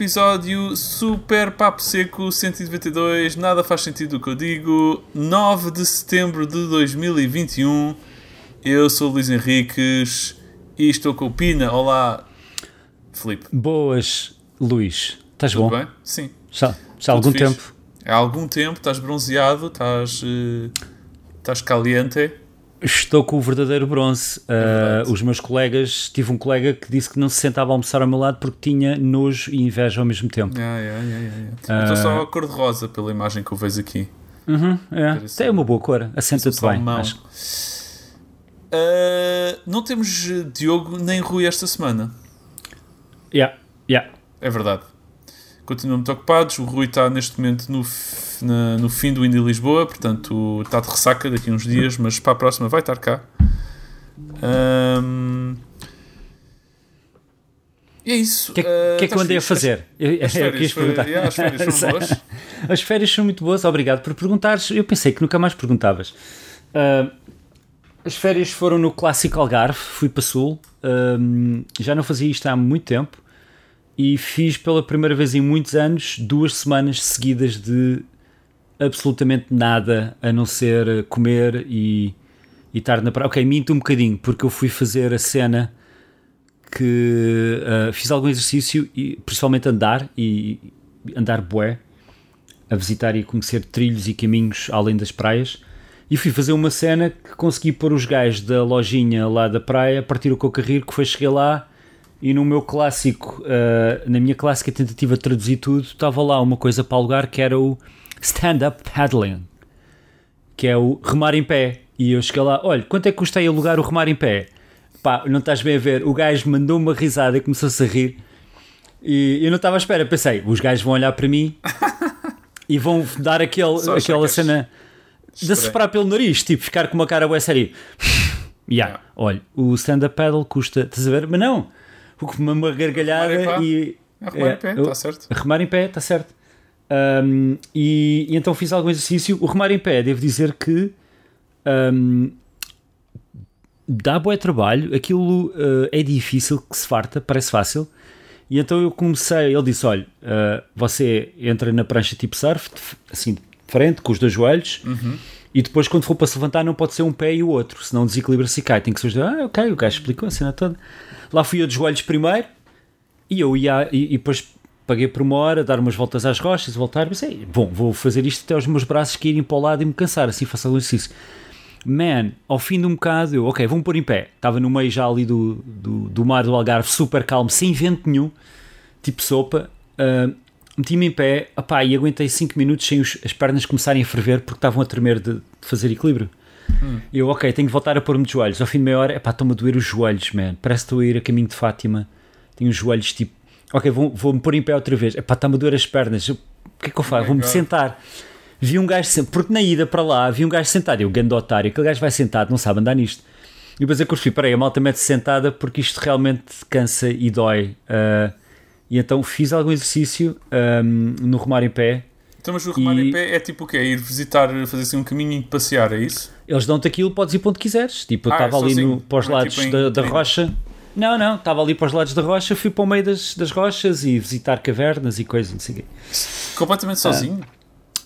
Episódio Super Papo Seco 192, nada faz sentido o que eu digo. 9 de setembro de 2021. Eu sou o Luís Henriques e estou com o Pina. Olá, Filipe. Boas, Luís. Estás Tudo bom? bem? Sim. Já, já há algum fixe. tempo. Há algum tempo, estás bronzeado, estás, eh, estás caliente. Estou com o verdadeiro bronze. É Uh, os meus colegas, tive um colega que disse que não se sentava a almoçar ao meu lado porque tinha nojo e inveja ao mesmo tempo. Yeah, yeah, yeah, yeah, yeah. Eu estou só a cor de rosa pela imagem que eu vejo aqui. Uhum, é. Parece- é uma boa cor. Assenta-te bem. Acho. Eh, não temos Diogo nem Rui esta semana. Yeah, yeah. É verdade. Continuam muito ocupados. O Rui está neste momento no, na- no fim do Indy Lisboa, portanto está de ressaca daqui a uns dias, mas para a próxima vai estar cá. E é isso. O que, é- Eh, que é que eu estás andei a fazer? Eu, As eu férias, foi- perguntar. yeah, as férias foram boas. As férias são muito boas, obrigado por perguntares. Eu pensei que nunca mais perguntavas. Ah, as férias foram no clássico Algarve, fui para Sul. Já não fazia isto há muito tempo e fiz pela primeira vez em muitos anos duas semanas seguidas de absolutamente nada a não ser comer e, e estar na praia. Ok, minto um bocadinho, porque eu fui fazer a cena que ah, fiz algum exercício, e principalmente andar e andar bué, a visitar e conhecer trilhos e caminhos além das praias. E fui fazer uma cena que consegui pôr os gajos da lojinha lá da praia a partir o coco a rir, que foi cheguei lá e no meu clássico, ah, na minha clássica tentativa de traduzir tudo, estava lá uma coisa para alugar que era o stand-up paddling, que é o remar em pé. E eu cheguei lá, olha, quanto é que custa aí alugar o remar em pé? Pá, não estás bem a ver, o gajo mandou uma risada e começou-se a rir. E eu não estava à espera, pensei, os gajos vão olhar para mim e vão dar aquele, Só aquela cena de soprar pelo nariz, tipo, ficar com uma cara bué séria. Yeah. Yeah. Olha, o stand-up paddle custa, estás a ver? Mas não, uma, uma gargalhada Remar e. Arrumar é, em pé, está certo. Remar em pé, está certo. Um, e, e então fiz algum exercício. O remar em pé, devo dizer que um, dá bué trabalho. Aquilo uh, é difícil, que se farta, parece fácil. E então eu comecei. Ele disse: Olha, uh, você entra na prancha tipo surf, assim de frente, com os dois joelhos. E depois, quando for para se levantar, não pode ser um pé e o outro, senão desequilibra-se e cai. Tem que ser. Ah, ok, o gajo explicou a cena toda. Lá fui eu de joelhos primeiro. E eu ia, e, e depois paguei por uma hora, dar umas voltas às rochas, voltar, pensei, bom, vou fazer isto até os meus braços que irem para o lado e me cansar, assim faço algum exercício. Man, ao fim de um bocado, eu, ok, vou-me pôr em pé. Estava no meio já ali do, do, do mar do Algarve, super calmo, sem vento nenhum, tipo sopa. ah, Meti-me em pé, opá, e aguentei 5 minutos sem os- as pernas começarem a ferver porque estavam a tremer de, de fazer equilíbrio. E eu, ok, tenho que voltar a pôr-me de joelhos. Ao fim de meia hora, epá, estão-me a doer os joelhos, man. Parece que estou a ir a caminho de Fátima. Tenho os joelhos tipo, ok, vou- vou-me pôr em pé outra vez. Epá, está-me a doer as pernas. O que é que eu faço? my Vou-me sentar. Vi um gajo, porque na ida para lá, vi um gajo sentado. Eu, gando otário, aquele gajo vai sentado, não sabe andar nisto. E depois eu fui, peraí, a malta mete-se sentada porque isto realmente cansa e dói. Ah, e então fiz algum exercício ahm, no remar em pé. Então, mas o remar E- em pé é tipo o quê? Ir visitar, fazer assim um caminho e passear, é isso? Eles dão-te aquilo, podes ir para onde quiseres. Tipo, eu Ah, estava é ali no, para os é lados tipo em da, da rocha. Não, não, estava ali para os lados da rocha, fui para o meio das, das rochas e visitar cavernas e coisas, não sei o quê. Completamente Ah. sozinho?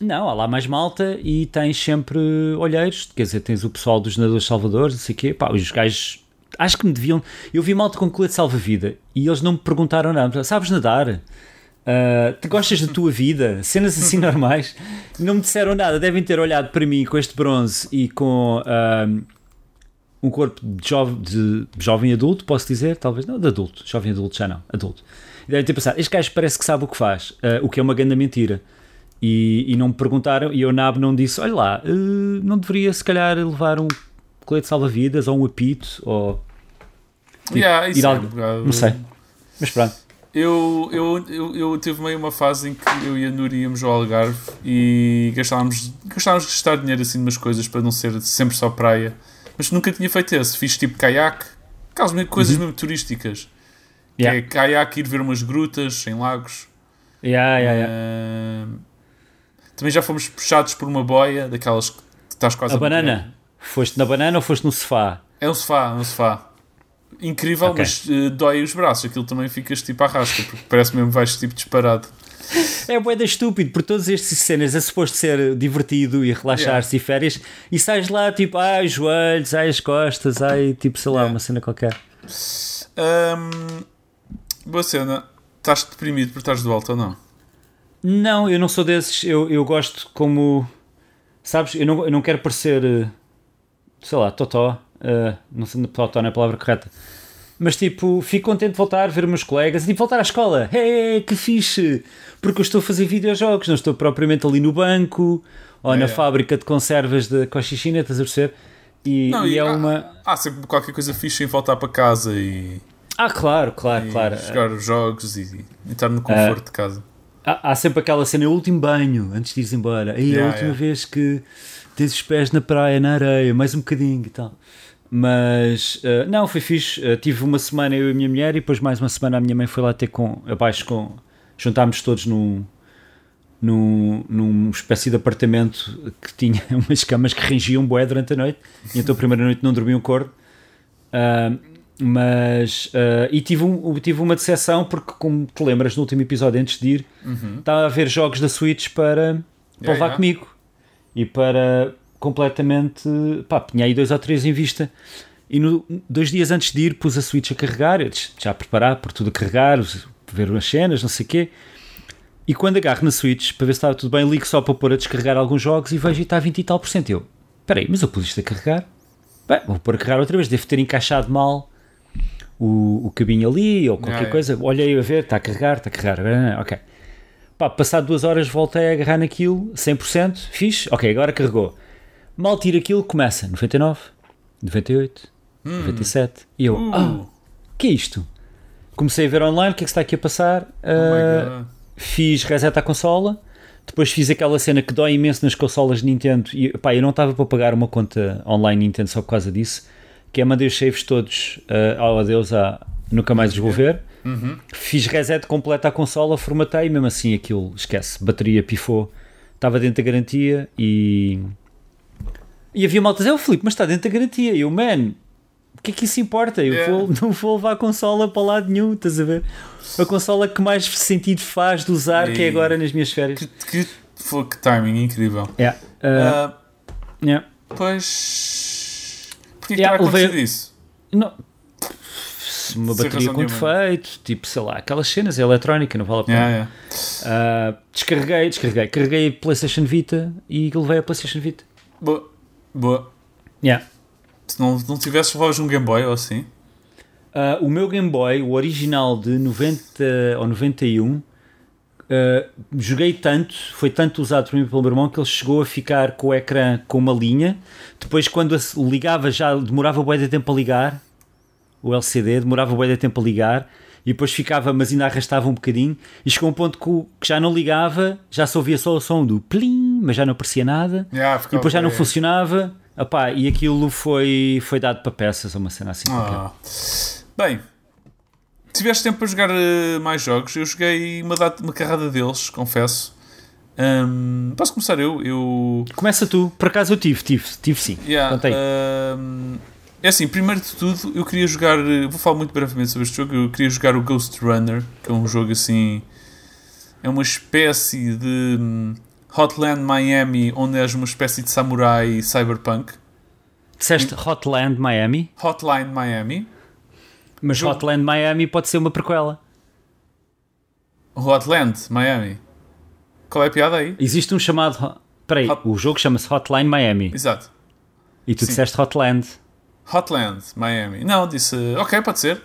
Não, há lá mais malta e tens sempre olheiros, quer dizer, tens o pessoal dos nadadores salvadores, não sei o quê. Pá, os gajos, acho que me deviam. Eu vi malta com colete salva-vida e eles não me perguntaram nada. Sabes nadar? Ah, tu gostas da tua vida? Cenas assim normais. Não me disseram nada. Devem ter olhado para mim com este bronze e com ah, um corpo de, de jovem adulto, posso dizer, talvez não, de adulto, jovem adulto já não, adulto. Devem ter pensado, este gajo parece que sabe o que faz, ah, o que é uma grande mentira. E, e não me perguntaram, e eu nabo não disse, olha lá, não deveria se calhar levar um colete salva-vidas ou um apito, ou Yeah, isso ir é ao- um não sei. Mas pronto. Eu, eu, eu, eu tive meio uma fase em que eu e a Nuri íamos ao Algarve e gastávamos, gastávamos de gastar dinheiro assim numas coisas para não ser sempre só praia. Mas nunca tinha feito esse. Fiz tipo caiaque, aquelas coisas mesmo turísticas. Que Uhum. Yeah. É caiaque, ir ver umas grutas em lagos. Yeah, yeah, yeah. Ah, também já fomos puxados por uma boia, daquelas que estás quase A morrer. banana? Foste na banana ou foste no sofá? É um sofá, é um sofá. Incrível, Ok. mas eh, dói os braços. Aquilo também ficas tipo à rasca, porque parece mesmo que vais tipo disparado. É boeda estúpido, por todas estas cenas é suposto ser divertido e relaxar-se e férias e sais lá tipo, ai os joelhos, ai as costas, ai tipo, sei lá, Yeah. uma cena qualquer. Ahm, boa cena. Estás deprimido por estás de volta ou não? Não, eu não sou desses, eu, eu gosto como, sabes, eu não, eu não quero parecer, eh, sei lá, totó, eh, não sei, não é a palavra correta, mas tipo, fico contente de voltar a ver os meus colegas e tipo, voltar à escola, hey, que fixe, porque eu estou a fazer videojogos, não estou propriamente ali no banco ou É, na é. fábrica de conservas de Cochichina, estás a perceber? E, Não, e é há- uma... Há sempre qualquer coisa fixe em voltar para casa e, Ah, claro, claro, e claro. jogar os jogos e, e estar no conforto de casa. Há, há sempre aquela cena, o último banho, antes de ires embora. Aí a Yeah, última yeah. vez que tens os pés na praia, na areia, mais um bocadinho e tal. Mas eh, não, foi fixe. Eh, tive uma semana eu e a minha mulher e depois mais uma semana a minha mãe foi lá ter com abaixo com. Juntámos todos num, num, numa espécie de apartamento que tinha umas camas que rangiam bué durante a noite. E então a primeira noite não dormi um cordo. Ah, mas ah, e tive, um, tive uma decepção porque, como te lembras, no último episódio, antes de ir, estava a ver jogos da Switch para, para Yeah, levar yeah. comigo e para completamente pá, tinha aí dois ou três em vista. E no, dois dias antes de ir, pus a Switch a carregar, já a preparar por tudo a carregar, ver as cenas, não sei o quê. E quando agarro na Switch para ver se estava tudo bem, ligo só para pôr a descarregar alguns jogos e vejo e está a 20 e tal por cento. Eu, espera aí, mas eu pus isto a carregar? Bem, vou pôr a carregar outra vez, devo ter encaixado mal o, o cabinho ali ou qualquer Yeah, yeah. coisa. Olhei a ver, está a carregar, está a carregar, ah, ok. Pá, passado duas horas voltei a agarrar naquilo, 100%, fixe, ok, agora carregou. Mal tiro aquilo, começa 99, 98, 97, e eu, Uh, que é isto? Comecei a ver online o que é que está aqui a passar. oh God. fiz reset à consola, depois fiz aquela cena que dói imenso nas consolas Nintendo e pá, eu não estava para pagar uma conta online Nintendo só por causa disso, que é mandei os saves todos ah, ao adeus a nunca mais os vou ver. Uhum. Fiz reset completo à consola, formatei e mesmo assim aquilo, esquece, bateria pifou, estava dentro da garantia e... E havia maltas, é o Filipe, mas está dentro da garantia. E eu, man, o que é que isso importa? Eu Yeah. vou, não vou levar a consola para lado nenhum, estás a ver? A consola que mais sentido faz de usar, que é E- agora nas minhas férias. Que, que, foi que timing incrível. Yeah. Uh, Ah, yeah. pois. Porquê que Yeah, está a acontecer levei- isso? Não. Uma Sem bateria com defeito, tipo, sei lá, aquelas cenas, é eletrónica, não vale a pena. Yeah, yeah. Uh, descarreguei, descarreguei, carreguei a PlayStation Vita e levei a PlayStation Vita. Boa. Boa. Yeah. Se não, não tivesses voz um Game Boy ou assim. Uh, o meu Game Boy, o original de 90 ou 91, uh, joguei tanto, foi tanto usado por mim pelo meu irmão que ele chegou a ficar com o ecrã com uma linha. Depois, quando ligava, já demorava bem de tempo a ligar. O LCD demorava bem de tempo a ligar. E depois ficava, mas ainda arrastava um bocadinho. E chegou um ponto que já não ligava, já só ouvia só o som do plim, mas já não aparecia nada. Yeah, E depois já não funcionava. Epá, e aquilo foi, foi dado para peças, uma cena assim. Ah. Bem, tiveste tempo para jogar eh, mais jogos. Eu joguei uma, data, uma carrada deles, confesso. Ahm, posso começar eu? Eu. Começa tu, por acaso eu tive, tive, tive sim. Yeah, ahm, é assim, primeiro de tudo, eu queria jogar. eh, Vou falar muito brevemente sobre este jogo. Eu queria jogar o Ghost Runner, que é um jogo assim. É uma espécie de hum, Hotland Miami, onde és uma espécie de samurai cyberpunk. Disseste Hotland Miami, Hotline Miami. mas Jogo- Hotland Miami pode ser uma prequela. Hotland Miami. Qual é a piada aí? Existe um chamado. Peraí, Hot- o jogo chama-se Hotline Miami Exato. e tu Sim. disseste Hotland. Hotland Miami. Não, disse. Ok, pode ser.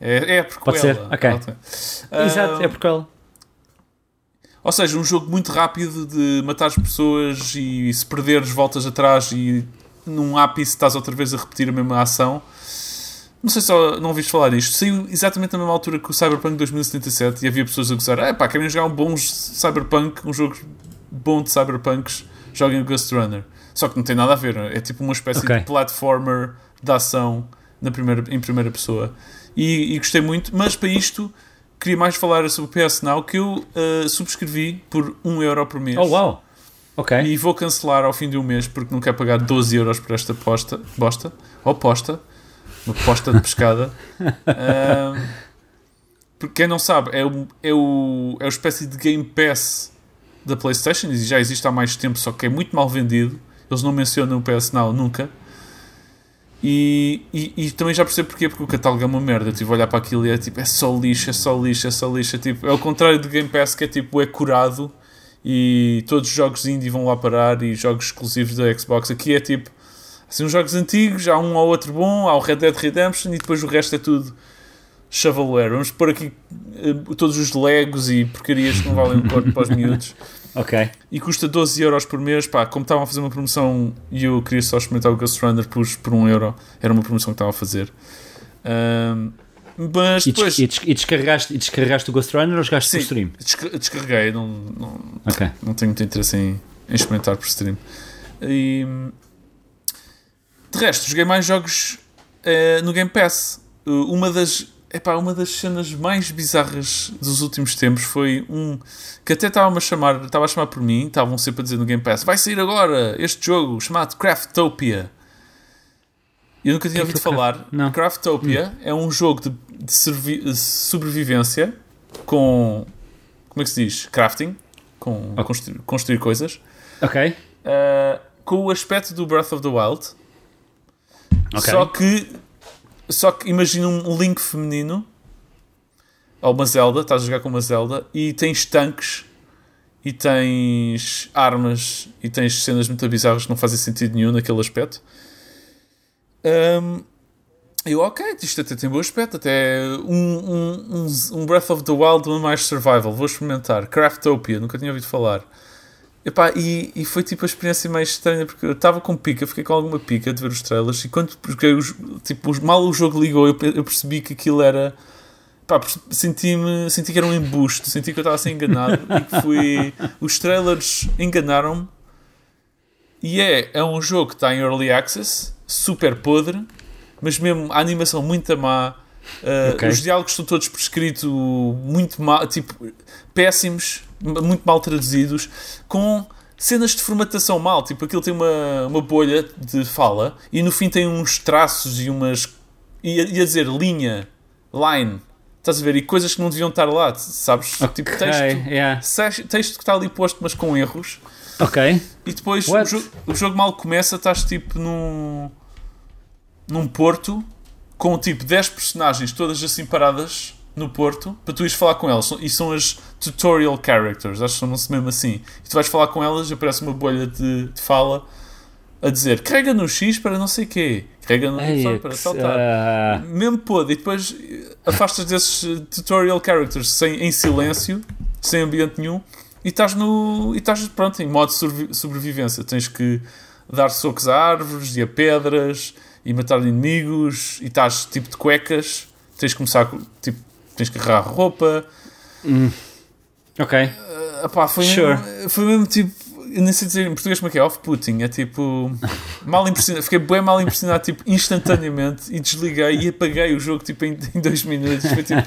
É, é a prequela. Pode ser, ok. Hotland. Exato, é prequela. Ou seja, um jogo muito rápido de matar as pessoas e se perderes voltas atrás e num ápice estás outra vez a repetir a mesma ação. Não sei se não ouviste falar disto. Saiu exatamente na mesma altura que o Cyberpunk 2077 e havia pessoas a gozar. É pá, querem jogar um bom Cyberpunk, um jogo bom de Cyberpunks, joguem o Ghost Runner. Só que não tem nada a ver. É tipo uma espécie Ok. de platformer de ação na primeira, em primeira pessoa. E, e gostei muito, mas para isto queria mais falar sobre o PS Now que eu uh, subscrevi por 1 euro por mês. Oh, uau! Ok. E vou cancelar ao fim de um mês porque não quero pagar 12 euros por esta posta, bosta, ou posta. uma posta de pescada. Um, porque quem não sabe, é o, é o, é o espécie de Game Pass da PlayStation e já existe há mais tempo, só que é muito mal vendido. Eles não mencionam o PS Now nunca. E, e, e, também já percebo porquê, porque o catálogo é uma merda. A olhar para aquilo e é tipo, é só lixo, é só lixo, é só lixo. É, tipo, é o contrário do Game Pass que é tipo, é curado e todos os jogos indie vão lá parar e jogos exclusivos da Xbox. Aqui é tipo, assim, uns jogos antigos, há um ou outro bom, há o Red Dead Redemption e depois o resto é tudo shovelware. Vamos pôr aqui uh, todos os Legos e porcarias que não valem um corpo para os miúdos. Ok. E custa 12 euros por mês. Pá, como estavam a fazer uma promoção e eu queria só experimentar o Ghost Runner, pus por 1 euro. Era uma promoção que estava a fazer. Um, mas e, depois... E, descarregaste, e descarregaste o Ghost Runner ou jogaste Sim, por stream? descarreguei. Não, não, okay. não tenho muito interesse em, em experimentar por stream. E, de resto, joguei mais jogos uh, no Game Pass. Uh, uma das epá, uma das cenas mais bizarras dos últimos tempos foi um que até estava a chamar, estava a chamar por mim, estavam sempre a dizer no Game Pass, vai sair agora este jogo chamado Craftopia. Eu nunca tinha ouvido falar. Não. Craftopia hum. é um jogo de, de, sobrevivência com como é que se diz? Crafting, com okay. construir, construir, coisas. Ok. Uh, com o aspecto do Breath of the Wild. Okay. Só que só que imagina um Link feminino ou uma Zelda, estás a jogar com uma Zelda e tens tanques e tens armas e tens cenas muito bizarras que não fazem sentido nenhum naquele aspecto. Um, eu, ok, isto até tem bom aspecto, até um, um, um, Breath of the Wild mais survival, vou experimentar. Craftopia, nunca tinha ouvido falar. Epá, e, e foi tipo a experiência mais estranha porque eu estava com pica, fiquei com alguma pica de ver os trailers e quando joguei os, tipo, mal o jogo ligou eu, eu percebi que aquilo era senti-me senti que era um embuste, senti que eu estava a ser enganado e que fui os trailers enganaram-me e é, é um jogo que está em early access super podre mas mesmo a animação muito má uh, okay. os diálogos estão todos por escrito muito mal, tipo péssimos muito mal traduzidos, com cenas de formatação mal. Tipo, aquilo tem uma, uma bolha de fala e no fim tem uns traços e umas. ia, ia dizer linha, line. Estás a ver? E coisas que não deviam estar lá, sabes? Okay, tipo, texto, yeah. texto que está ali posto, mas com erros. Ok. E depois o jogo, o jogo, mal começa, estás tipo num. num porto com tipo 10 personagens todas assim paradas no Porto para tu ires falar com elas. E são as tutorial characters, acho que chamam-se mesmo assim. E tu vais falar com elas e aparece uma bolha de, de fala a dizer carrega no X para não sei quê, carrega no Y para saltar. Uh... Mesmo pode. E depois afastas desses tutorial characters sem, em silêncio, sem ambiente nenhum, e estás no. e estás pronto, em modo de sobrevivência. Tens que dar socos a árvores e a pedras e matar inimigos e estás tipo de cuecas. Tens que começar tipo tens que agarrar roupa. Hum. Ok. Uh, epá, foi, sure. mesmo, foi mesmo tipo. Eu nem sei dizer em português como é que é, off-putting. É tipo. Mal impressionado. Fiquei bem mal impressionado, tipo, instantaneamente. E desliguei e apaguei o jogo, tipo, em, em dois minutos. Foi tipo.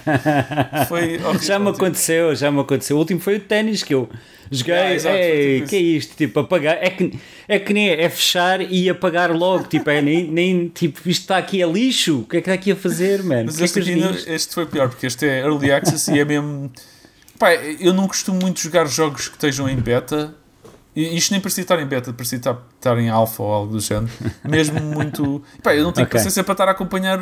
Foi horrível, já me tipo. aconteceu, já me aconteceu. O último foi o ténis que eu joguei. Yeah, exato, Ei, tipo que é isto? Tipo, apagar. É que, é que nem é, é fechar e apagar logo. Tipo, é nem, nem. Tipo, isto está aqui a lixo. O que é que está aqui a fazer, mano? Mas este, é não, este foi pior, porque este é early access e é mesmo. Pá, eu não costumo muito jogar jogos que estejam em beta e isto nem parecia estar em beta, parecia estar, estar em alfa ou algo do género. Mesmo muito. Pá, eu não tenho okay. paciência para estar a acompanhar,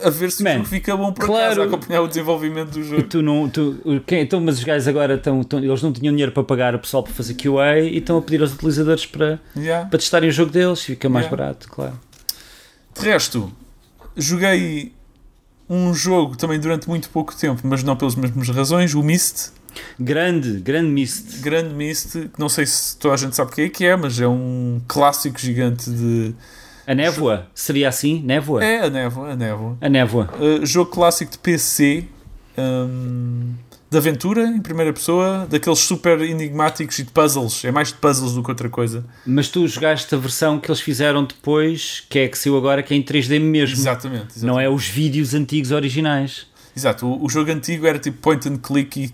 a ver se Man, o jogo fica bom por claro. a acompanhar o desenvolvimento do jogo. E tu não. Tu, quem, então, mas os gajos agora estão, estão, Eles não tinham dinheiro para pagar o pessoal para fazer QA e estão a pedir aos utilizadores para, yeah. para testarem o jogo deles, fica mais yeah. barato, claro. De resto, joguei um jogo também durante muito pouco tempo, mas não pelas mesmas razões, o Myst Grande, grande Mist. Grande Mist, que não sei se toda a gente sabe o que é que é, mas é um clássico gigante de. A névoa? Seria assim? Névoa? É, a névoa, a névoa. A névoa. Uh, jogo clássico de PC. Um, de aventura em primeira pessoa, daqueles super enigmáticos e de puzzles. É mais de puzzles do que outra coisa. Mas tu jogaste a versão que eles fizeram depois, que é que saiu agora, que é em 3D mesmo. Exatamente. exatamente. Não é os vídeos antigos originais. Exato. O, o, jogo antigo era tipo point and click e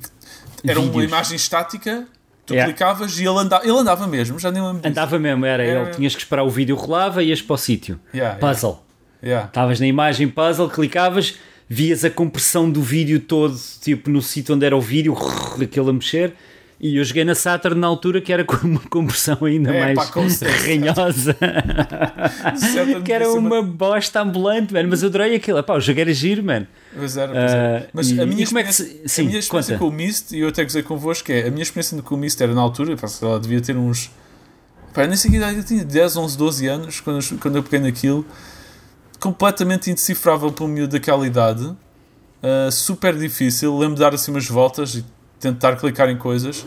era vídeos. uma imagem estática, tu yeah. clicavas e ele andava, ele andava mesmo, já nem lembro Andava mesmo, era, era, ele tinhas que esperar o vídeo rolava e ias para o sítio. Yeah, Puzzle. Yeah. Estavas na imagem puzzle, clicavas, vias a compressão do vídeo todo, tipo no sítio onde era o vídeo, aquele a mexer. E eu joguei na Saturn na altura que era com uma compressão ainda É, mais pá, ranhosa. Que era uma bosta ambulante, mano. Mas eu adorei aquilo. Pá, o jogo era giro, mano. Pois era, pois era. Ah, Mas a minha como é que se- sim, a minha experiência conta. com o Mist, e eu até gozei convosco, é a minha experiência com o Mist era na altura, pá, sei lá, devia ter uns. Pá, nem sei eu tinha, 10, 11, 12 anos, quando eu, quando eu peguei naquilo, completamente indecifrável para um miúdo daquela idade, ah, super difícil. Lembro de dar assim umas voltas e tentar clicar em coisas.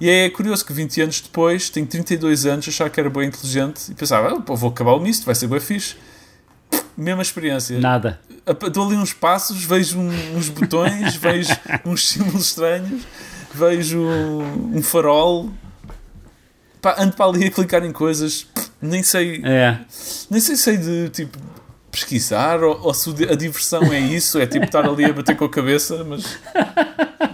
E é curioso que 20 anos depois, tenho 32 anos, achava que era bem inteligente e pensava, ah, vou acabar o Mist, vai ser bem fixe. Mesma experiência Nada. dou ali uns passos, vejo um- uns botões, vejo uns símbolos estranhos, vejo um farol, pá, ando para ali a clicar em coisas, nem sei, É. nem sei se sei de tipo pesquisar ou, ou se a diversão é isso, é tipo estar ali a bater com a cabeça, mas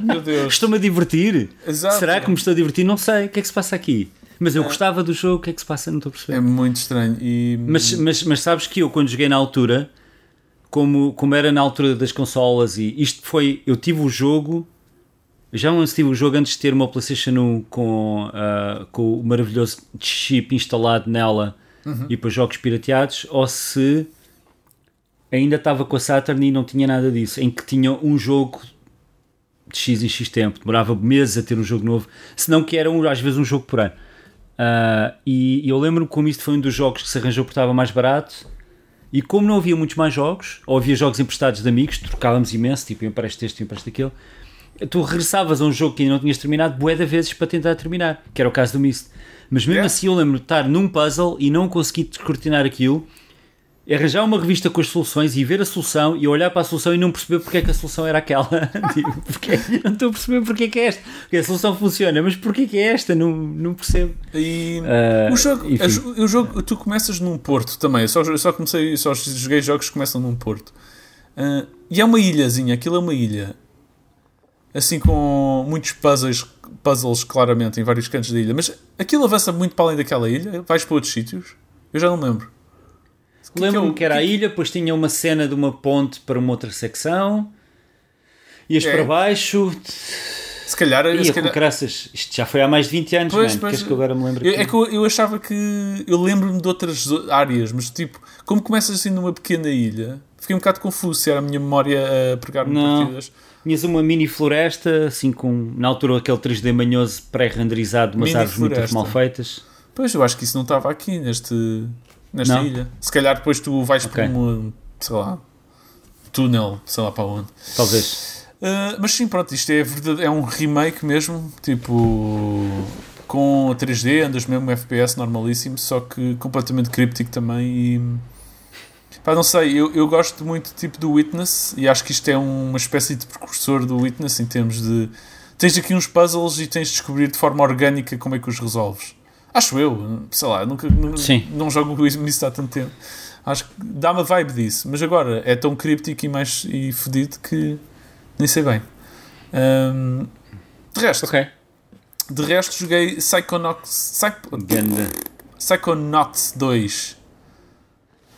meu Deus. Estou-me a divertir. Exato. Será que me estou a divertir? Não sei. O que é que se passa aqui? Mas eu gostava do jogo. O que é que se passa? Não estou a perceber. É muito estranho. E, Mas, mas, mas sabes que eu, quando joguei na altura, como, como era na altura das consolas, e isto foi. Eu tive o jogo. Já não tive o jogo antes de ter uma PlayStation 1 com, ah, com o maravilhoso chip instalado nela e depois jogos pirateados, ou se ainda estava com a Saturn e não tinha nada disso, em que tinha um jogo de X em X tempo, demorava meses a ter um jogo novo, senão que era um, às vezes um jogo por ano. Ah, e, e eu lembro-me como isto foi um dos jogos que se arranjou porque estava mais barato. E como não havia muitos mais jogos, ou havia jogos emprestados de amigos, trocávamos imenso, tipo, eu empresto este, eu empresto aquele, tu regressavas a um jogo que ainda não tinhas terminado bué de vezes para tentar terminar, que era o caso do Mist. Mas mesmo Yeah. assim eu lembro de estar num puzzle e não conseguir descortinar aquilo, arranjar uma revista com as soluções e ver a solução e olhar para a solução e não perceber porque é que a solução era aquela. tipo, porque, não estou a perceber porque é que é esta. Porque a solução funciona, mas porque é que é esta? Não, não percebo. E Ah, o, jogo, a o jogo, tu começas num porto também. Eu só, eu só comecei, só joguei jogos que começam num porto. Ah, e é uma ilhazinha, aquilo é uma ilha. Assim com muitos puzzles, puzzles claramente em vários cantos da ilha. Mas aquilo avança muito para além daquela ilha. Vais para outros sítios. Eu já não lembro. O que é que é Lembro-me o- que era a ilha, depois tinha uma cena de uma ponte para uma outra secção. Ias É. para baixo. Se calhar, Ia se com calhar graças. Isto já foi há mais de 20 anos, Pois, mano. pois. Queres que agora me lembre é que eu, eu achava que. Eu lembro-me de outras áreas, mas tipo, como começas assim numa pequena ilha, fiquei um bocado confuso se era a minha memória a pregar-me partidas. Tinhas uma mini floresta, assim com. Na altura aquele 3D manhoso pré-renderizado, umas Mini árvores muito floresta. mal feitas. Pois, eu acho que isso não estava aqui neste, nesta Não? ilha. Se calhar depois tu vais Ok. por um, sei lá, túnel, sei lá para onde. Talvez. Uh, mas sim, pronto, isto é, verdade, é um remake mesmo, tipo, com 3D, andas mesmo FPS normalíssimo, só que completamente críptico também e... Pá, não sei, eu, eu gosto muito tipo do Witness e acho que isto é uma espécie de precursor do Witness em termos de... Tens aqui uns puzzles e tens de descobrir de forma orgânica como é que os resolves. Acho eu, sei lá, nunca, nu- Sim. não jogo isso há tanto tempo. Acho que dá-me a vibe disso, mas agora é tão críptico e mais e fedido que nem sei bem. Ahm, de resto, Ok. de resto joguei Psychonauts. Psychonauts 2.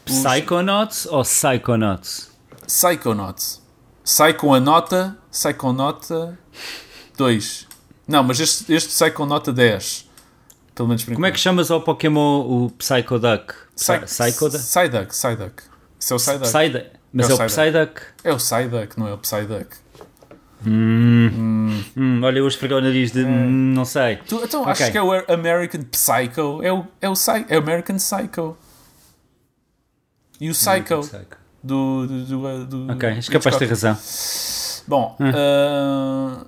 Os- Psychonauts ou Psychonauts? Psychonauts. Sai com a nota, Psychonauta 2. Não, mas este, este sai com nota 10. Pelo menos por Como é que chamas ao Pokémon o Psychoduck? Psy- Psychoduck? Psyduck, Psyduck. Isso é o Psyduck. Psyduck. Mas É é o Psyduck. É o Psyduck, não é o Psyduck. Hum, olha, eu esfreguei o nariz de. hum, não sei. Tu, então, Ok. acho que é o American Psycho. É o, é o, é o American Psycho. E o Psycho do. do, do, do Ok, és capaz de ter razão. Bom, uh,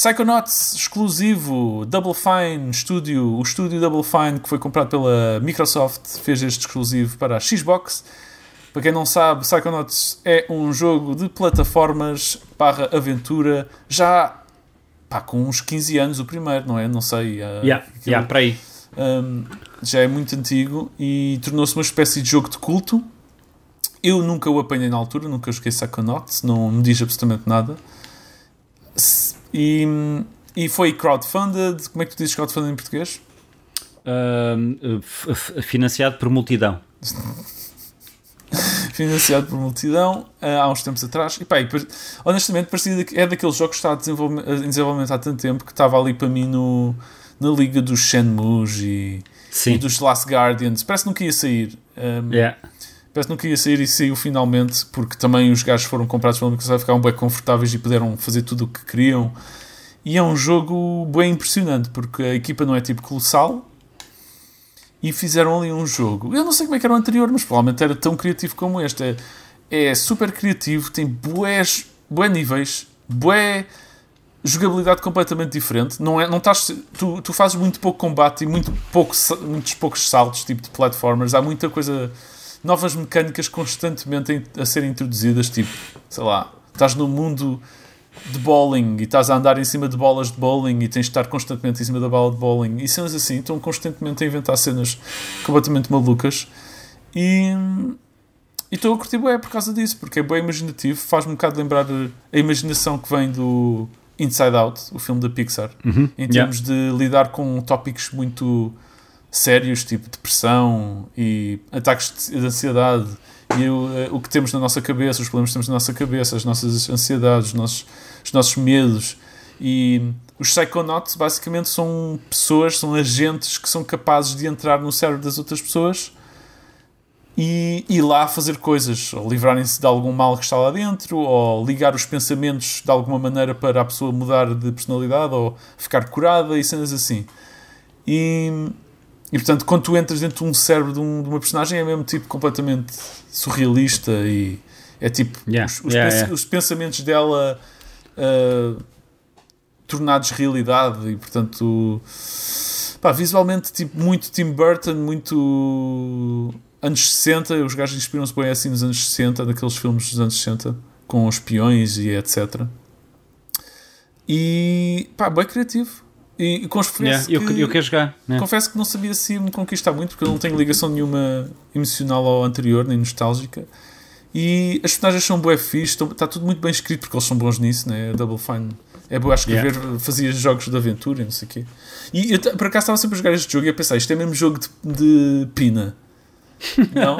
Psychonauts exclusivo, Double Fine Studio, o estúdio Double Fine que foi comprado pela Microsoft fez este exclusivo para a Xbox. Para quem não sabe, Psychonauts é um jogo de plataformas barra aventura, já pá, com uns 15 anos o primeiro, não é? Não sei. uh, Yeah, aquilo- yeah, para aí. um, já é muito antigo e tornou-se uma espécie de jogo de culto. Eu nunca o apanhei na altura, nunca joguei Psychonauts, não me diz absolutamente nada. S- E, e foi crowdfunded. Como é que tu dizes crowdfunded em português? F- financiado por multidão. financiado por multidão uh, há uns tempos atrás. E pá, e, honestamente, parecia que é daqueles jogos que está em desenvolvimento há tanto tempo que estava ali para mim no, na liga dos Shenmues e, e dos Last Guardians. Parece que nunca ia sair. Um, yeah. Parece que nunca ia sair e saiu finalmente, porque também os gajos foram comprados pela Microsoft, ficaram bem confortáveis e puderam fazer tudo o que queriam. E é um jogo bem impressionante, porque a equipa não é tipo colossal, e fizeram ali um jogo. Eu não sei como é que era o anterior, mas provavelmente era tão criativo como este. É, é super criativo, tem bués, bué níveis, bué jogabilidade completamente diferente. Não é, não estás, tu, tu fazes muito pouco combate e muito pouco, muitos poucos saltos, tipo de platformers. Há muita coisa novas mecânicas constantemente a serem introduzidas, tipo, sei lá, estás no mundo de bowling e estás a andar em cima de bolas de bowling e tens de estar constantemente em cima da bola de bowling e cenas assim, estão constantemente a inventar cenas completamente malucas e estou a curtir bem por causa disso, porque é bem imaginativo, faz-me um bocado lembrar a imaginação que vem do Inside Out, o filme da Pixar, uhum. em termos yeah. de lidar com tópicos muito sérios, tipo depressão e ataques de ansiedade, e o, eh, o que temos na nossa cabeça, os problemas que temos na nossa cabeça, as nossas ansiedades, os nossos, os nossos medos. E os Psychonauts basicamente são pessoas, são agentes que são capazes de entrar no cérebro das outras pessoas e ir lá fazer coisas, ou livrarem-se de algum mal que está lá dentro, ou ligar os pensamentos de alguma maneira para a pessoa mudar de personalidade, ou ficar curada e cenas assim. E e portanto, quando tu entras dentro de um cérebro de, um, de uma personagem, é mesmo tipo completamente surrealista e é tipo yeah. os, os, yeah, pens yeah. os, pensamentos dela uh, tornados realidade e portanto pá, visualmente tipo, muito Tim Burton, muito anos 60, os gajos inspiram-se bem assim nos anos 60, daqueles filmes dos anos 60 com os peões e etc. E pá, bem criativo e, e confesso yeah, eu, que, eu quero jogar. Yeah. Confesso que não sabia se me conquistar muito, porque eu não tenho ligação nenhuma emocional ao anterior, nem nostálgica. E as personagens são bué fixe, está tudo muito bem escrito, porque eles são bons nisso, né? A Double Fine é boa a escrever, yeah. fazia jogos de aventura e não sei o quê. E eu, por acaso estava sempre a jogar este jogo e a pensar, isto é mesmo jogo de, de pina. Não?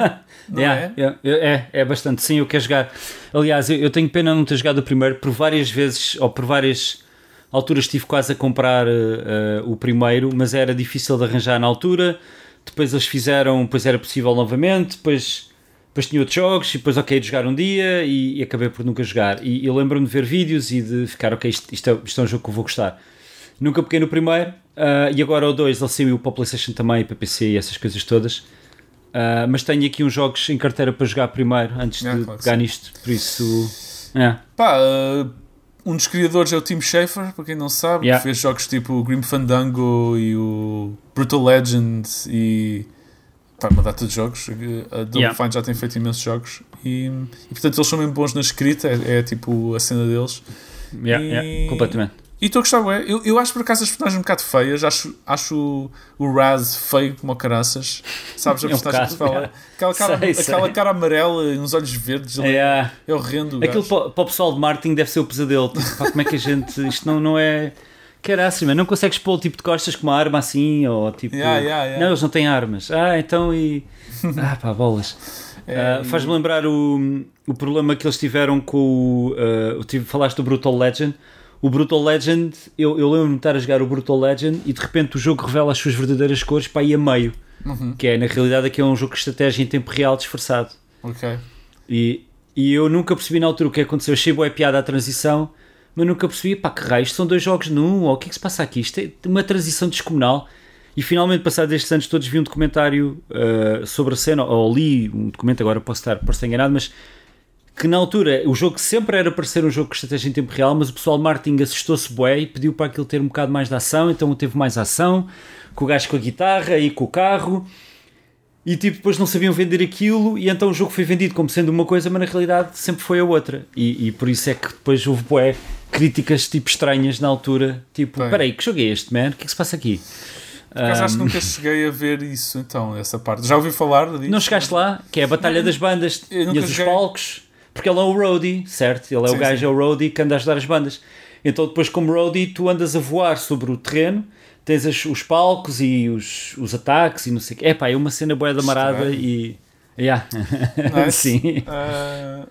Não yeah, é? Yeah, é? É bastante. Sim, eu quero jogar. Aliás, eu, eu tenho pena não ter jogado o primeiro por várias vezes, ou por várias altura estive quase a comprar uh, o primeiro, mas era difícil de arranjar na altura. Depois eles fizeram, depois era possível novamente, depois, depois tinha outros jogos, e depois ok de jogar um dia e, e acabei por nunca jogar. E, e lembro-me de ver vídeos e de ficar ok, isto, isto, é, isto é um jogo que eu vou gostar. Nunca peguei no primeiro, uh, e agora o 2 ele saiu para PlayStation também, para PC e essas coisas todas. Uh, mas tenho aqui uns jogos em carteira para jogar primeiro, antes é, de claro pegar nisto, por isso. É. Pá, uh, um dos criadores é o Tim Schafer, para quem não sabe, yeah. que fez jogos tipo o Grim Fandango e o Brutal Legend e pá, uma data de jogos. A Double yeah. Fine já tem feito imensos jogos e, e, portanto eles são mesmo bons na escrita, é, é tipo a cena deles. Yeah, e, yeah, completamente. E estou a gostar, ué. Eu, eu acho por acaso as personagens um bocado feias. Acho, acho o, Raz feio como o caraças. Sabes a personagem é um que se fala? Aquela, cara, sei, aquela sei. cara amarela e uns olhos verdes. É, é horrendo. Aquilo para, para, o pessoal de marketing deve ser o pesadelo. Tipo, pá, como é que a gente. Isto não, não é. Caraças, mas não consegues pôr o tipo de costas com uma arma assim? Ou tipo. Yeah, yeah, yeah. Não, eles não têm armas. Ah, então e. ah, pá, bolas. É, uh, Faz-me lembrar o, o problema que eles tiveram com o. Uh, falaste do Brutal Legend o Brutal Legend, eu, eu lembro-me de estar a jogar o Brutal Legend e de repente o jogo revela as suas verdadeiras cores para ir a meio. Uhum. Que é, na realidade, aqui é um jogo de estratégia em tempo real disfarçado. Ok. E, e eu nunca percebi na altura o que aconteceu. Achei boa piada a transição, mas nunca percebi, pá, que raios, são dois jogos num, ou o que é que se passa aqui? Isto é uma transição descomunal. E finalmente, passados estes anos todos, vi um documentário uh, sobre a cena, ou li um documento, agora posso estar, posso estar enganado, mas que na altura o jogo sempre era para ser um jogo de estratégia em tempo real, mas o pessoal de marketing assustou-se bué e pediu para aquilo ter um bocado mais de ação, então teve mais ação, com o gajo com a guitarra e com o carro, e tipo, depois não sabiam vender aquilo, e então o jogo foi vendido como sendo uma coisa, mas na realidade sempre foi a outra, e, e por isso é que depois houve bué críticas tipo estranhas na altura, tipo, peraí, que jogo é este, man? O que é que se passa aqui? Por acaso um... acho que nunca cheguei a ver isso, então, essa parte. Já ouvi falar disso? Não chegaste lá? Que é a Batalha das Bandas e os palcos porque ele é o roadie, certo? Ele é sim, o gajo, sim. é o roadie que anda a ajudar as bandas. Então depois como roadie tu andas a voar sobre o terreno, tens as, os palcos e os, os ataques e não sei o quê. É pá, é uma cena boa da marada e... Yeah. Nice. Sim. Uh,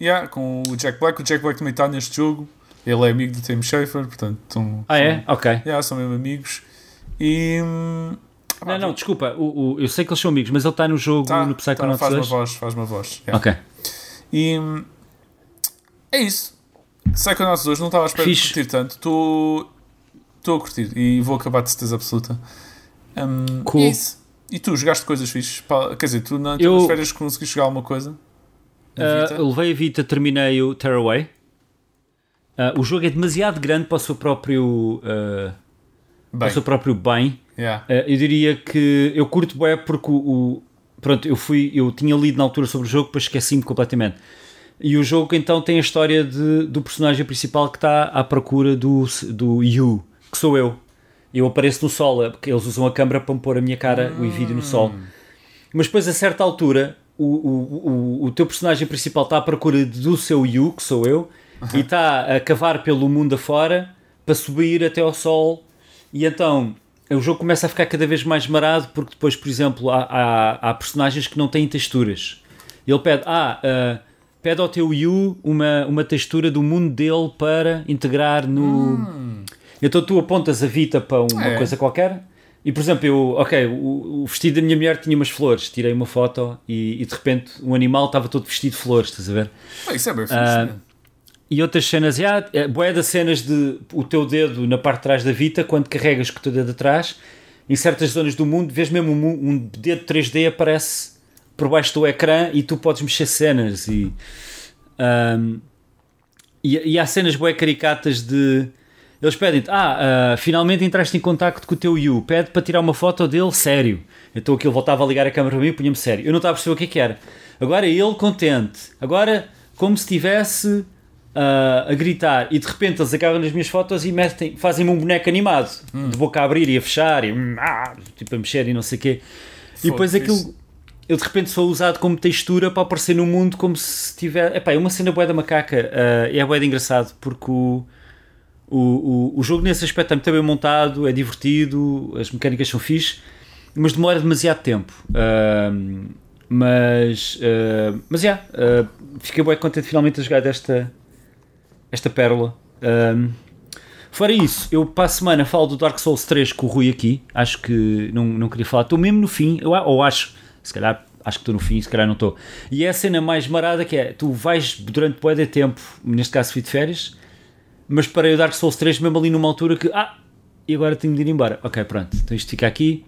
yeah, com o Jack Black. O Jack Black também está neste jogo. Ele é amigo do Tim Schafer, portanto, estão, Ah, é? Ok. yeah, são mesmo amigos. E. hum, Não, não, desculpa. O, o- eu sei que eles são amigos, mas ele está no jogo tá, no tá, Psychonauts faz uma 2. voz, faz uma voz. yeah. Ok. E é isso. Psychonauts 2 não estava à espera de Fixe. curtir tanto. Estou estou a curtir e vou acabar de certeza absoluta. Hum, Cool. e é isso. E tu jogaste coisas fixes? Quer dizer, tu na- tu Eu- nas férias conseguiste jogar alguma coisa? Ah, Vita? eu levei a Vita, terminei o Tearaway. Ah, o jogo é demasiado grande para o seu próprio, ah, para Bem, o seu próprio bem. yeah. Ah, eu diria que eu curto bem porque o, o- pronto, eu fui, eu tinha lido na altura sobre o jogo, depois esqueci-me completamente. E o jogo então tem a história de- do personagem principal que está à procura do, do You, que sou eu. Eu apareço no sol, é porque eles usam a câmera para me pôr a minha cara e vídeo no sol. Mas depois, a certa altura, o, o, o, o teu personagem principal está à procura do seu You, que sou eu, e está a cavar pelo mundo afora para subir até ao sol. E então o jogo começa a ficar cada vez mais marado, porque depois, por exemplo, há, há, há personagens que não têm texturas. Ele pede, ah, ah, pede ao teu You uma, uma textura do mundo dele para integrar no. Então tu apontas a Vita para uma É. coisa qualquer. E por exemplo, eu, ok, o, o vestido da minha mulher tinha umas flores, tirei uma foto e, e de repente um animal estava todo vestido de flores, estás a ver? Ah, isso é bem fixe. E outras cenas, já, é, bué das cenas de o teu dedo na parte de trás da Vita, quando carregas com o teu dedo atrás, em certas zonas do mundo, vês mesmo um, um dedo 3D aparece por baixo do ecrã e tu podes mexer cenas e, ahm, e, e há cenas bué caricatas de eles pedem-te, ah, ah, finalmente entraste em contacto com o teu You, pede para tirar uma foto dele sério. Então aquilo voltava a ligar a câmera para mim e punha-me sério. Eu não estava a perceber o que é que era. Agora ele contente, agora como se estivesse ah, a gritar e de repente eles agarram nas minhas fotos e metem, fazem-me um boneco animado, de boca a abrir e a fechar, e, hum, ah, tipo a mexer e não sei o quê. E depois aquilo, eu de repente sou usado como textura para aparecer no mundo como se tiver. Epá, é uma cena bué da macaca ah, e é bué de engraçado porque o, o, o, o jogo nesse aspecto é muito bem montado, é divertido, as mecânicas são fixe, mas demora demasiado tempo. Ahm, mas, mas já, ah, fiquei bem contente finalmente a jogar desta esta pérola. Ahm, fora isso, eu para a semana falo do Dark Souls 3 com o Rui aqui. Acho que não, não queria falar, estou mesmo no fim, eu, ou acho, se calhar acho que estou no fim, se calhar não estou. E é a cena mais marada que é: tu vais durante bué de tempo, neste caso fui de férias, mas parei o Dark Souls 3 mesmo ali numa altura que, ah, e agora tenho de ir embora. Ok, pronto, então isto fica aqui.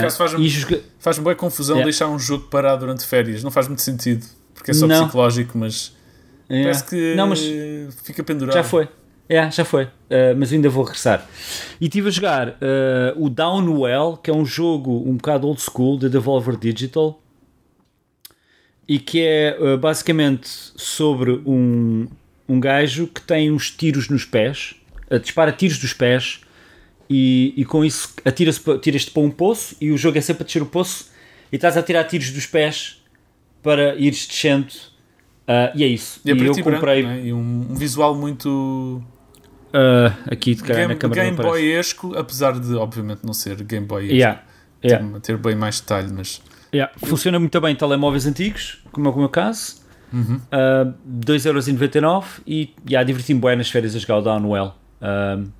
Caso faz-me- joga- Faz-me bem confusão Yeah. deixar um jogo parado durante férias. Não faz muito sentido. Porque é só Não. psicológico, mas é. parece que Não, mas fica pendurado. Já foi. É, já foi. Uh, mas ainda vou regressar. E estive a jogar uh, o Downwell, que é um jogo um bocado old school da Devolver Digital e que é uh, basicamente sobre um, um gajo que tem uns tiros nos pés, dispara tiros dos pés e, e com isso atira-se tiras-te para um poço e o jogo é sempre a descer o poço e estás a tirar tiros dos pés para ires descendo. Uh, e é isso. E é e eu branco, comprei não é? E um, um visual muito uh, aqui de cara na Game, câmera Game. Boy-esco, apesar de, obviamente, não ser Game Boy Yeah, yeah, ter bem mais detalhe, mas yeah. Funciona muito bem em telemóveis antigos, como é o meu caso. Uhum. Uh, 2,99€ e yeah, diverti-me bem nas férias a jogar o Downwell. Um,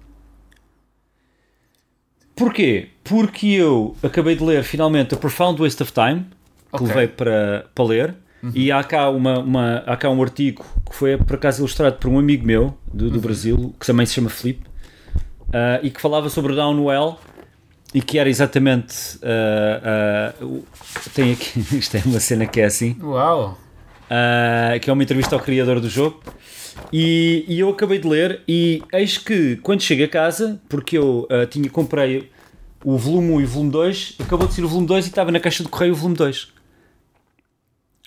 porquê? Porque eu acabei de ler finalmente A Profound Waste of Time, que Ok. levei para, para ler, e há cá, uma, uma- há cá um artigo que foi por acaso ilustrado por um amigo meu do, do Brasil, que também se chama Felipe, uh, e que falava sobre o Downwell e que era exatamente. uh, uh, tem aqui, isto é uma cena que é assim. Uau! Que é uma entrevista ao criador do jogo. E, e eu acabei de ler, e eis que quando chego a casa, porque eu uh, tinha comprei o volume 1 e o volume 2, acabou de ser o volume 2 e estava na caixa de correio o volume 2.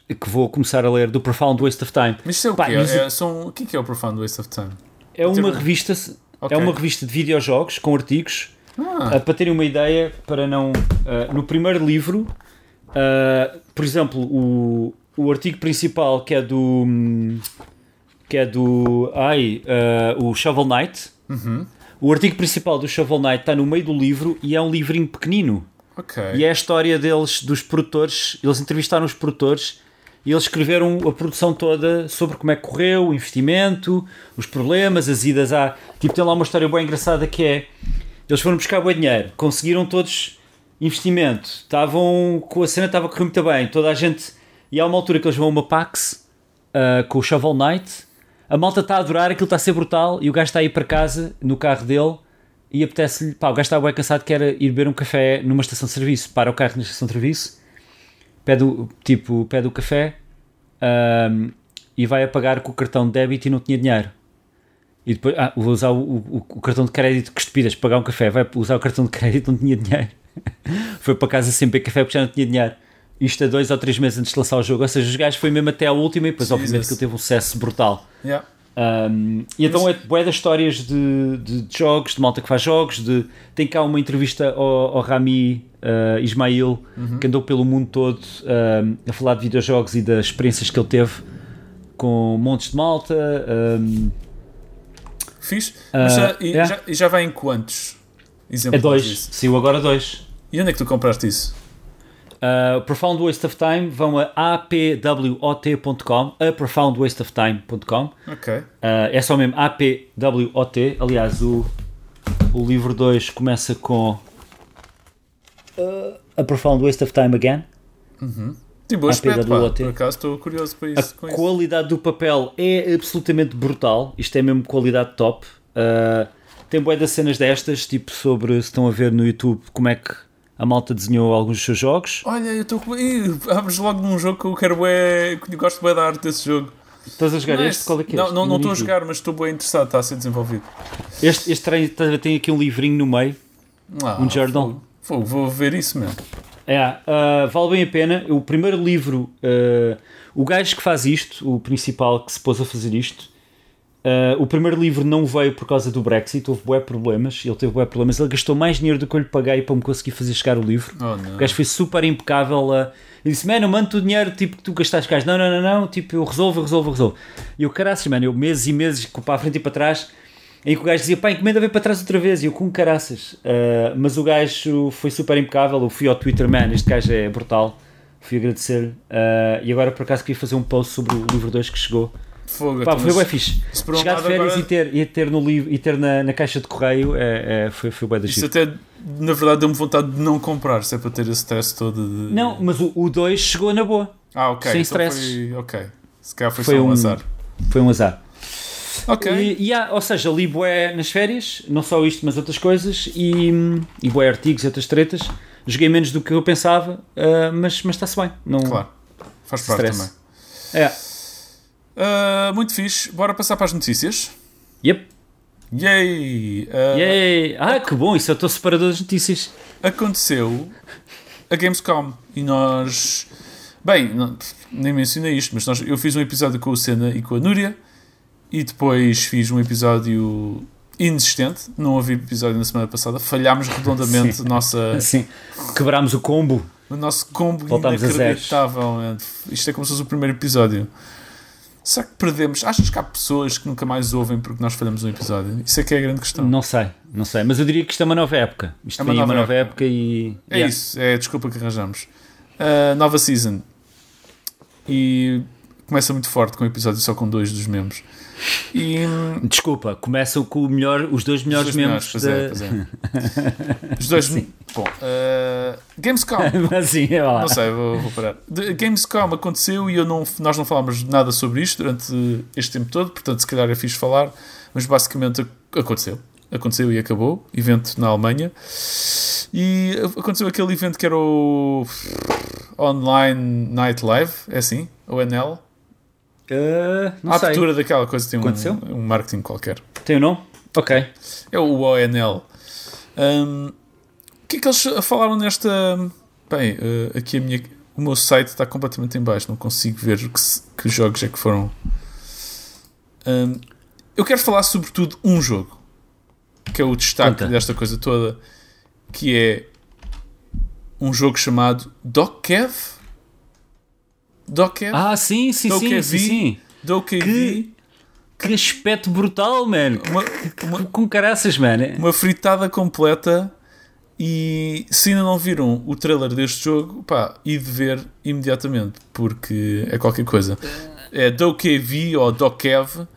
Que vou começar a ler do Profound Waste of Time. Mas isso é o Pá, quê? mas- É, são, o que é, é o Profound Waste of Time? É uma termo- revista, Ok. é uma revista de videojogos com artigos. Ah, Uh, para terem uma ideia, para não. uh, no primeiro livro, uh, por exemplo, o, o artigo principal que é do. hum, que é do. Ai, o Shovel Knight. uhum. O artigo principal do Shovel Knight está no meio do livro e é um livrinho pequenino. Ok. E é a história deles, dos produtores. Eles entrevistaram os produtores e eles escreveram a produção toda sobre como é que correu, o investimento, os problemas, as idas à. Tipo, tem lá uma história bem engraçada que é. Eles foram buscar bom dinheiro, conseguiram todos investimento, estavam com a cena estava a correr muito bem, toda a gente. E há uma altura que eles vão a uma Pax uh, com o Shovel Knight, a malta está a adorar, aquilo está a ser brutal e o gajo está a ir para casa no carro dele e apetece-lhe, pá, o gajo está bem cansado que era ir beber um café numa estação de serviço, para o carro na estação de serviço, pede o, tipo, pede o café um, e vai a pagar com o cartão de débito e não tinha dinheiro. E depois, ah, vou usar o, o, o cartão de crédito, que estupidas, pagar um café, vai usar o cartão de crédito, não tinha dinheiro. foi para casa sem beber café porque já não tinha dinheiro. Isto a dois ou três meses antes de lançar o jogo. Ou seja, os gajos foi mesmo até à última e depois, Jesus. obviamente, que ele teve um sucesso brutal. Yeah. Um, e então é bué das histórias de, de, de jogos, de malta que faz jogos, de, tem cá uma entrevista ao, ao Rami uh, Ismail, que andou pelo mundo todo um, a falar de videojogos e das experiências que ele teve com montes de malta. Um, Fiz. Já, e, yeah. já, já vai em quantos é exemplos dois, saiu agora dois. E onde é que tu compraste isso? Uh, Profound Waste of Time vão a apwot.com, a profoundwasteoftime.com. Ok. Uh, é só mesmo APWOT. Aliás, o, o livro 2 começa com uh, A Profound Waste of Time Again. Tem bom aspecto, pá. Por acaso estou curioso para A isso. isso. qualidade do papel é absolutamente brutal. Isto é mesmo qualidade top. Uh, tem boé das cenas destas, tipo sobre se estão a ver no YouTube como é que a malta desenhou alguns dos seus jogos. Olha, eu estou com. Ih, Abres logo num jogo que eu quero bué. que eu gosto bem da arte desse jogo. Estás a jogar Nice. este? Qual é que é? Não, este? não, estou a jogar, mas estou bem interessado, está a ser desenvolvido. Este, este tem, tem aqui um livrinho no meio. Ah, Um journal. fogo. Fogo, vou ver isso mesmo. É, ah, vale bem a pena. O primeiro livro, ah, o gajo que faz isto, o principal que se pôs a fazer isto, ah, o primeiro livro não veio por causa do Brexit, houve bué problemas, ele teve bué problemas, ele gastou mais dinheiro do que eu lhe paguei para me conseguir fazer chegar o livro. Oh, O gajo foi super impecável. a- ele disse: Mano, eu mando-te o dinheiro tipo, que tu gastaste. Gajo, não, não, não, não. Tipo, eu resolvo, eu resolvo, eu resolvo. E eu, caraças, mano, eu meses e meses para a frente e para trás. Em que o gajo dizia: Pá, encomenda vem para trás outra vez. E eu, com caraças. Ah, mas o gajo foi super impecável. Eu fui ao Twitter, man. Este gajo é brutal. Fui agradecer. Ah, e agora, por acaso, queria fazer um post sobre o livro 2 que chegou. Fogo, Pá, então, foi bem fixe. Chegar de férias agora- e, ter, e ter no livro e ter na, na caixa de correio é, é, foi, foi bem da Isso até, na verdade, deu-me vontade de não comprar, se é para ter esse stress todo de. Não, mas o 2 chegou na boa. Ah, ok. sem então stresses. Foi, ok. Se calhar foi, Foi só um um- azar. Foi um azar. Ok. E, e há, ou seja, li bué nas férias, não só isto, mas outras coisas, e, e bué artigos e outras tretas. Joguei menos do que eu pensava, ah, mas, mas está-se bem. Não, Claro. Faz parte Stress. também. É. Ah, muito fixe. Bora passar para as notícias. Yep. Yay! Ah, Yay. Ah, que bom, isso é o teu separador das notícias. Aconteceu a Gamescom e nós. Bem, não- nem mencionei isto, mas nós, eu fiz um episódio com o Senna e com a Núria e depois fiz um episódio inexistente. Não houve episódio na semana passada. Falhámos redondamente Sim. nossa, Assim, quebrámos o combo. o nosso combo Voltámos inacreditável. Isto é como se fosse o primeiro episódio. Será que perdemos? Achas que há pessoas que nunca mais ouvem porque nós falhamos um episódio? Isso é que é a grande questão. Não sei, não sei, mas eu diria que isto é uma nova época. Isto É uma vem uma nova nova época, e. É Yeah. isso, é a desculpa que arranjamos. Uh, nova season. E começa muito forte com um episódio só com dois dos membros. E Desculpa, começam com o melhor, os dois os melhores dois membros. pois da... é, é. Os dois. Bom, uh, Gamescom. assim, é lá. Não sei, vou, vou parar. Gamescom aconteceu e eu não, nós não falámos nada sobre isto durante este tempo todo, portanto, se calhar é fixe falar, mas basicamente ac- aconteceu. Aconteceu e acabou. Evento na Alemanha. E aconteceu aquele evento que era o Online Night Live, é assim? ONL? Ah, não a abertura daquela coisa tem Aconteceu? um, um marketing qualquer. Tem o nome? Ok. É o ONL. Um, o que é que eles falaram nesta. Bem, eh, aqui a minha, o meu site está completamente em baixo, não consigo ver que, que jogos é que foram. Um, eu quero falar sobretudo um jogo, que é o destaque Conta. desta coisa toda, que é um jogo chamado Dokkev. Dokkev? Ah, sim, sim, é sim, vi? sim. Dokkev. Que- Que aspecto brutal, mano. Uma, uma, Com caraças, mano. uma fritada completa E se ainda não viram o trailer deste jogo, pá, e de ver imediatamente, porque é qualquer coisa. É Dokev ou Dokev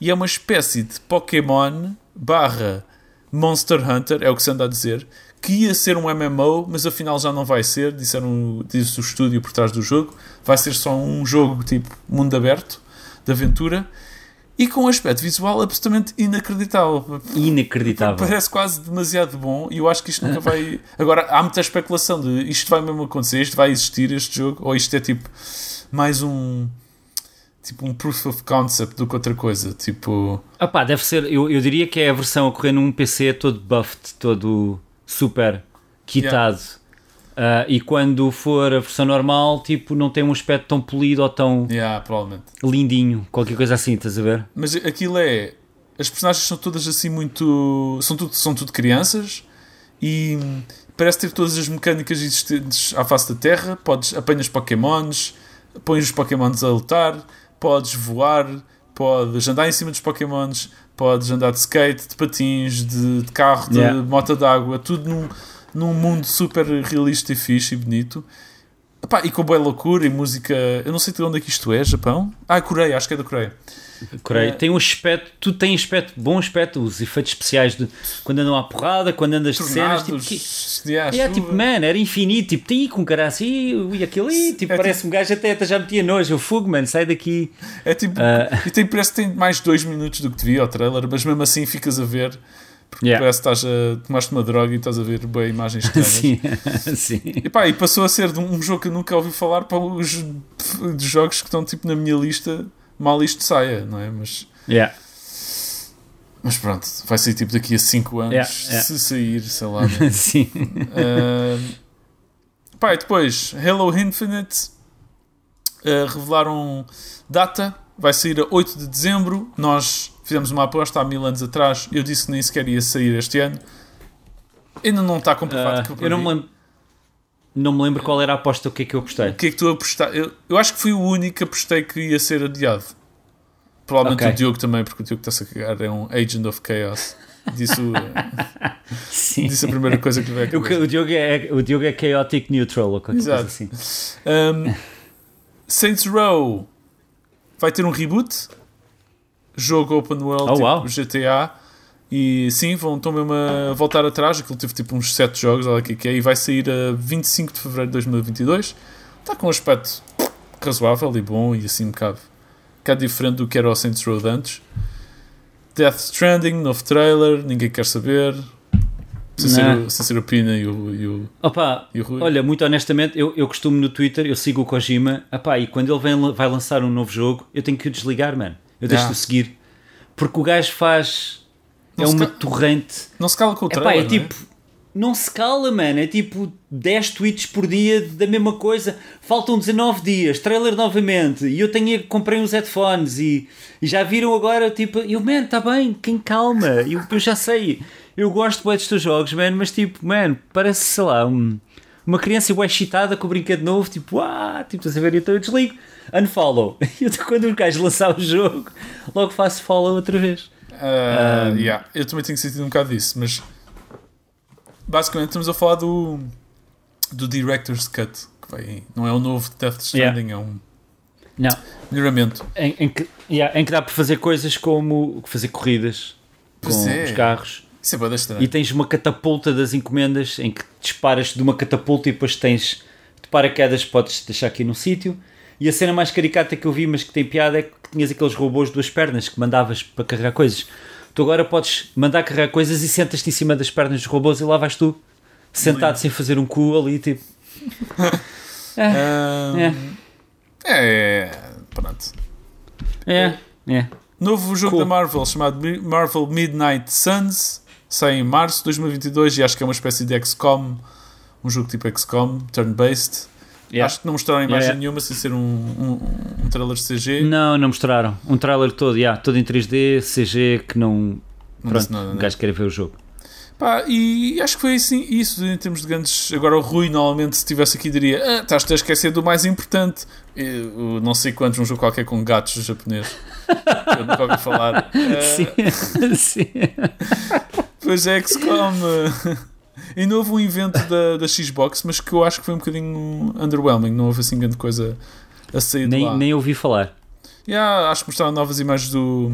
e é uma espécie de Pokémon barra Monster Hunter, é o que se anda a dizer, que ia ser um MMO, mas afinal já não vai ser, disseram, disse o estúdio por trás do jogo, vai ser só um jogo tipo mundo aberto, de aventura, e com um aspecto visual absolutamente inacreditável. Inacreditável. Parece quase demasiado bom e eu acho que isto nunca vai. Agora, há muita especulação de isto vai mesmo acontecer, isto vai existir, este jogo, ou isto é tipo mais um. Tipo um proof of concept do que outra coisa. Tipo. Ah pá, deve ser. Eu, eu diria que é a versão a correr num PC todo buffed, todo super quitado. Yeah. Uh, e quando for a versão normal, tipo, não tem um aspecto tão polido ou tão yeah, lindinho, qualquer coisa assim, estás a ver? Mas aquilo é. As personagens são todas assim muito. São tudo, são tudo crianças e parece ter todas as mecânicas existentes à face da Terra. Podes, apanhas Pokémons, pões os Pokémons a lutar, podes voar, podes andar em cima dos Pokémons, podes andar de skate, de patins, de, de carro, de yeah. moto d'água, tudo num num mundo super realista e fixe e bonito. Epá, e com boa loucura e música. Eu não sei de onde é que isto é, Japão? Ah, Coreia, acho que é da Coreia. Coreia. É. Tem um aspecto, tu tem aspecto, bom aspecto, os efeitos especiais de quando andam à porrada, quando andas de cenas, tipo, que, é, tipo, man, era infinito, tipo, tem com cara assim, e aquilo ali, tipo, é parece tipo, um gajo até, até já metia nojo, eu fogo, mano, sai daqui. É tipo, uh, e tem, parece que tem mais dois minutos do que devia o trailer, mas mesmo assim ficas a ver porque yeah. parece que estás a, tomaste uma droga e estás a ver boas imagens estranhas. sim, sim. E, pá, e passou a ser um jogo que eu nunca ouvi falar para os jogos que estão tipo na minha lista, mal isto saia, não é? Mas, yeah. mas pronto, vai sair tipo daqui a 5 anos, yeah, se sair, sei lá. sim. Uh, pá, e depois, Halo Infinite uh, revelaram data, vai sair a 8 de dezembro. Nós fizemos uma aposta há mil anos atrás. Eu disse que nem sequer ia sair este ano. Ainda não está comprovado. Uh, eu, eu não me lembro. Não me lembro qual era a aposta, o que é que eu apostei. O que é que tu apostaste? Eu, eu acho que fui o único que apostei que ia ser adiado. Provavelmente okay. o Diogo também, porque o Diogo está-se a cagar, é um Agent of Chaos. Disse, o, disse a primeira coisa que veio o, o, Diogo é, o Diogo é chaotic neutral ou qualquer Exato. coisa assim. Um, Saints Row vai ter um reboot jogo open world, oh, tipo wow. GTA. E sim, vão, estão mesmo a voltar atrás. Aquilo teve tipo uns 7 jogos, olha que é, e vai sair a 25 de fevereiro de 2022. Está com um aspecto razoável e bom, e assim um bocado, um bocado diferente do que era o Saints Row antes. Death Stranding, novo trailer, ninguém quer saber. Sem ser, sem ser o Pina e o, e o, Opa, e o Rui. Olha, muito honestamente, eu, eu costumo no Twitter, eu sigo o Kojima, opa, e quando ele vem, vai lançar um novo jogo, eu tenho que o desligar, mano. Eu deixo de seguir. Porque o gajo faz. Não é uma torrente. Não se cala com o trailer, Epá, é tipo. Não se cala, mano. É tipo 10 tweets por dia da mesma coisa. Faltam 19 dias, trailer novamente. E eu tenho, comprei uns headphones e, e já viram agora, tipo, eu, man, está bem, quem calma. Eu, eu já sei. Eu gosto bem dos teus jogos, man, mas tipo, man, parece, sei lá, um, uma criança bem excitada com o brinquedo novo, tipo, ah, tipo, estás a ver? Então eu desligo unfollow. Eu, quando o gajo lançar o jogo, logo faço follow outra vez. Uh, um, yeah. Eu também tenho sentido um bocado disso, mas basicamente estamos a falar do, do Director's Cut, que vai, não é o novo Death Stranding, yeah. é um não. melhoramento. Em, em, que, yeah, em que dá para fazer coisas como fazer corridas pois com é. os carros. Isso é. E tens uma catapulta das encomendas em que disparas de uma catapulta e depois tens de paraquedas, podes deixar aqui no sítio e a cena mais caricata que eu vi, mas que tem piada, é que tinhas aqueles robôs de duas pernas que mandavas para carregar coisas. Tu agora podes mandar carregar coisas e sentas-te em cima das pernas dos robôs e lá vais tu, sentado sem fazer um cu ali, tipo. é, é. é. Pronto. É, é. Novo jogo cool. da Marvel chamado Marvel Midnight Suns sai em março de 2022 e acho que é uma espécie de XCOM, um jogo tipo XCOM, turn-based. Yeah. Acho que não mostraram imagem yeah, nenhuma sem ser um, um, um trailer CG. Não, não mostraram. Um trailer todo, yeah, todo em 3D, CG, que não. não pronto, nada, o né? gajo quer ver o jogo. Pá, e acho que foi assim, isso em termos de grandes. Agora, o Rui, normalmente, se estivesse aqui, diria: ah, estás a esquecer do mais importante. Eu, não sei quantos, um jogo qualquer com gatos japonês. Eu nunca ouvi falar. sim, uh, sim. Pois é, XCOM. Ainda houve um evento da, da Xbox, mas que eu acho que foi um bocadinho underwhelming. Não houve assim grande coisa a sair de Nem, lá. nem ouvi falar. Yeah, acho que mostraram novas imagens do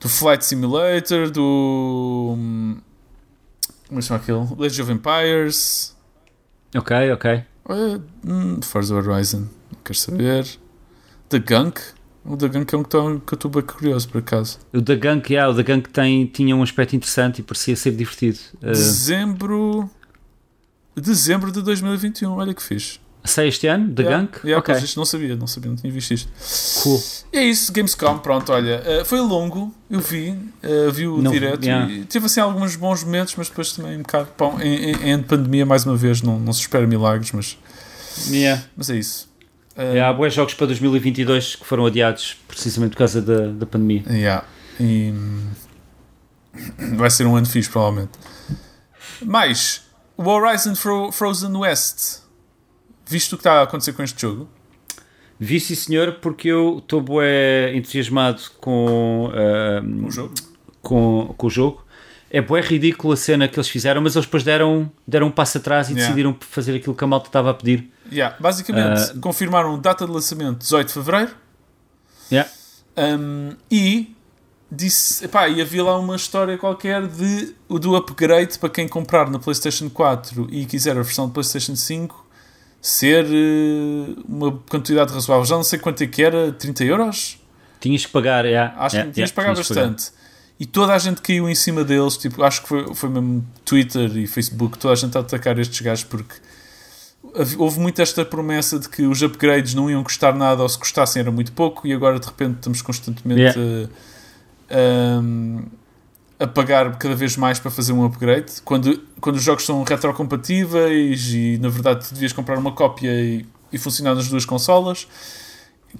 do Flight Simulator, do como é que chama aquele? Legend of Empires, Ok, ok. uh, Forza Horizon, não quero saber. The Gunk, o The Gunk é um que tô- que eu estou bem curioso por acaso. O da Gunk, yeah, o da Gunk tem, tinha um aspecto interessante e parecia ser divertido. Uh, Dezembro Dezembro de 2021, olha que fixe. sai este ano? Da Yeah, Gunk? yeah, isto não sabia, não sabia, não tinha visto isto. Cool. E é isso, Gamescom, pronto, olha, eh, foi longo, eu vi, eh, vi o Não, direto yeah. e teve assim alguns bons momentos, mas depois também um bocado, bom, em, em, em pandemia mais uma vez, não, não se espera milagres, mas, Yeah. mas é isso. Yeah, há bons jogos para 2022 que foram adiados precisamente por causa da, da pandemia. yeah, e hum, vai ser um ano fixe, provavelmente. Mais, o Horizon Fro- Frozen West, visto o que está a acontecer com este jogo? Vi sim senhor, porque eu estou bué entusiasmado com, uh, O jogo? com, com o jogo. É bué ridículo a cena que eles fizeram, mas eles depois deram, deram um passo atrás e Yeah. decidiram fazer aquilo que a malta estava a pedir. Yeah, basicamente, Ah. confirmaram data de lançamento 18 de Fevereiro, Yeah. Um, e disse, epá, e havia lá uma história qualquer de, do upgrade para quem comprar na PlayStation 4 e quiser a versão de PlayStation 5 ser eh, uma quantidade razoável. Já não sei quanto é que era, 30 euros? Tinhas que pagar, yeah, Acho yeah, que tinhas de pagar que bastante. E toda a gente caiu em cima deles, tipo, acho que foi, foi mesmo Twitter e Facebook, toda a gente a atacar estes gajos porque houve muito esta promessa de que os upgrades não iam custar nada ou se custassem era muito pouco e agora de repente estamos constantemente Yeah. a, um, a pagar cada vez mais para fazer um upgrade quando, quando os jogos são retrocompatíveis e na verdade tu devias comprar uma cópia e, e funcionar nas duas consolas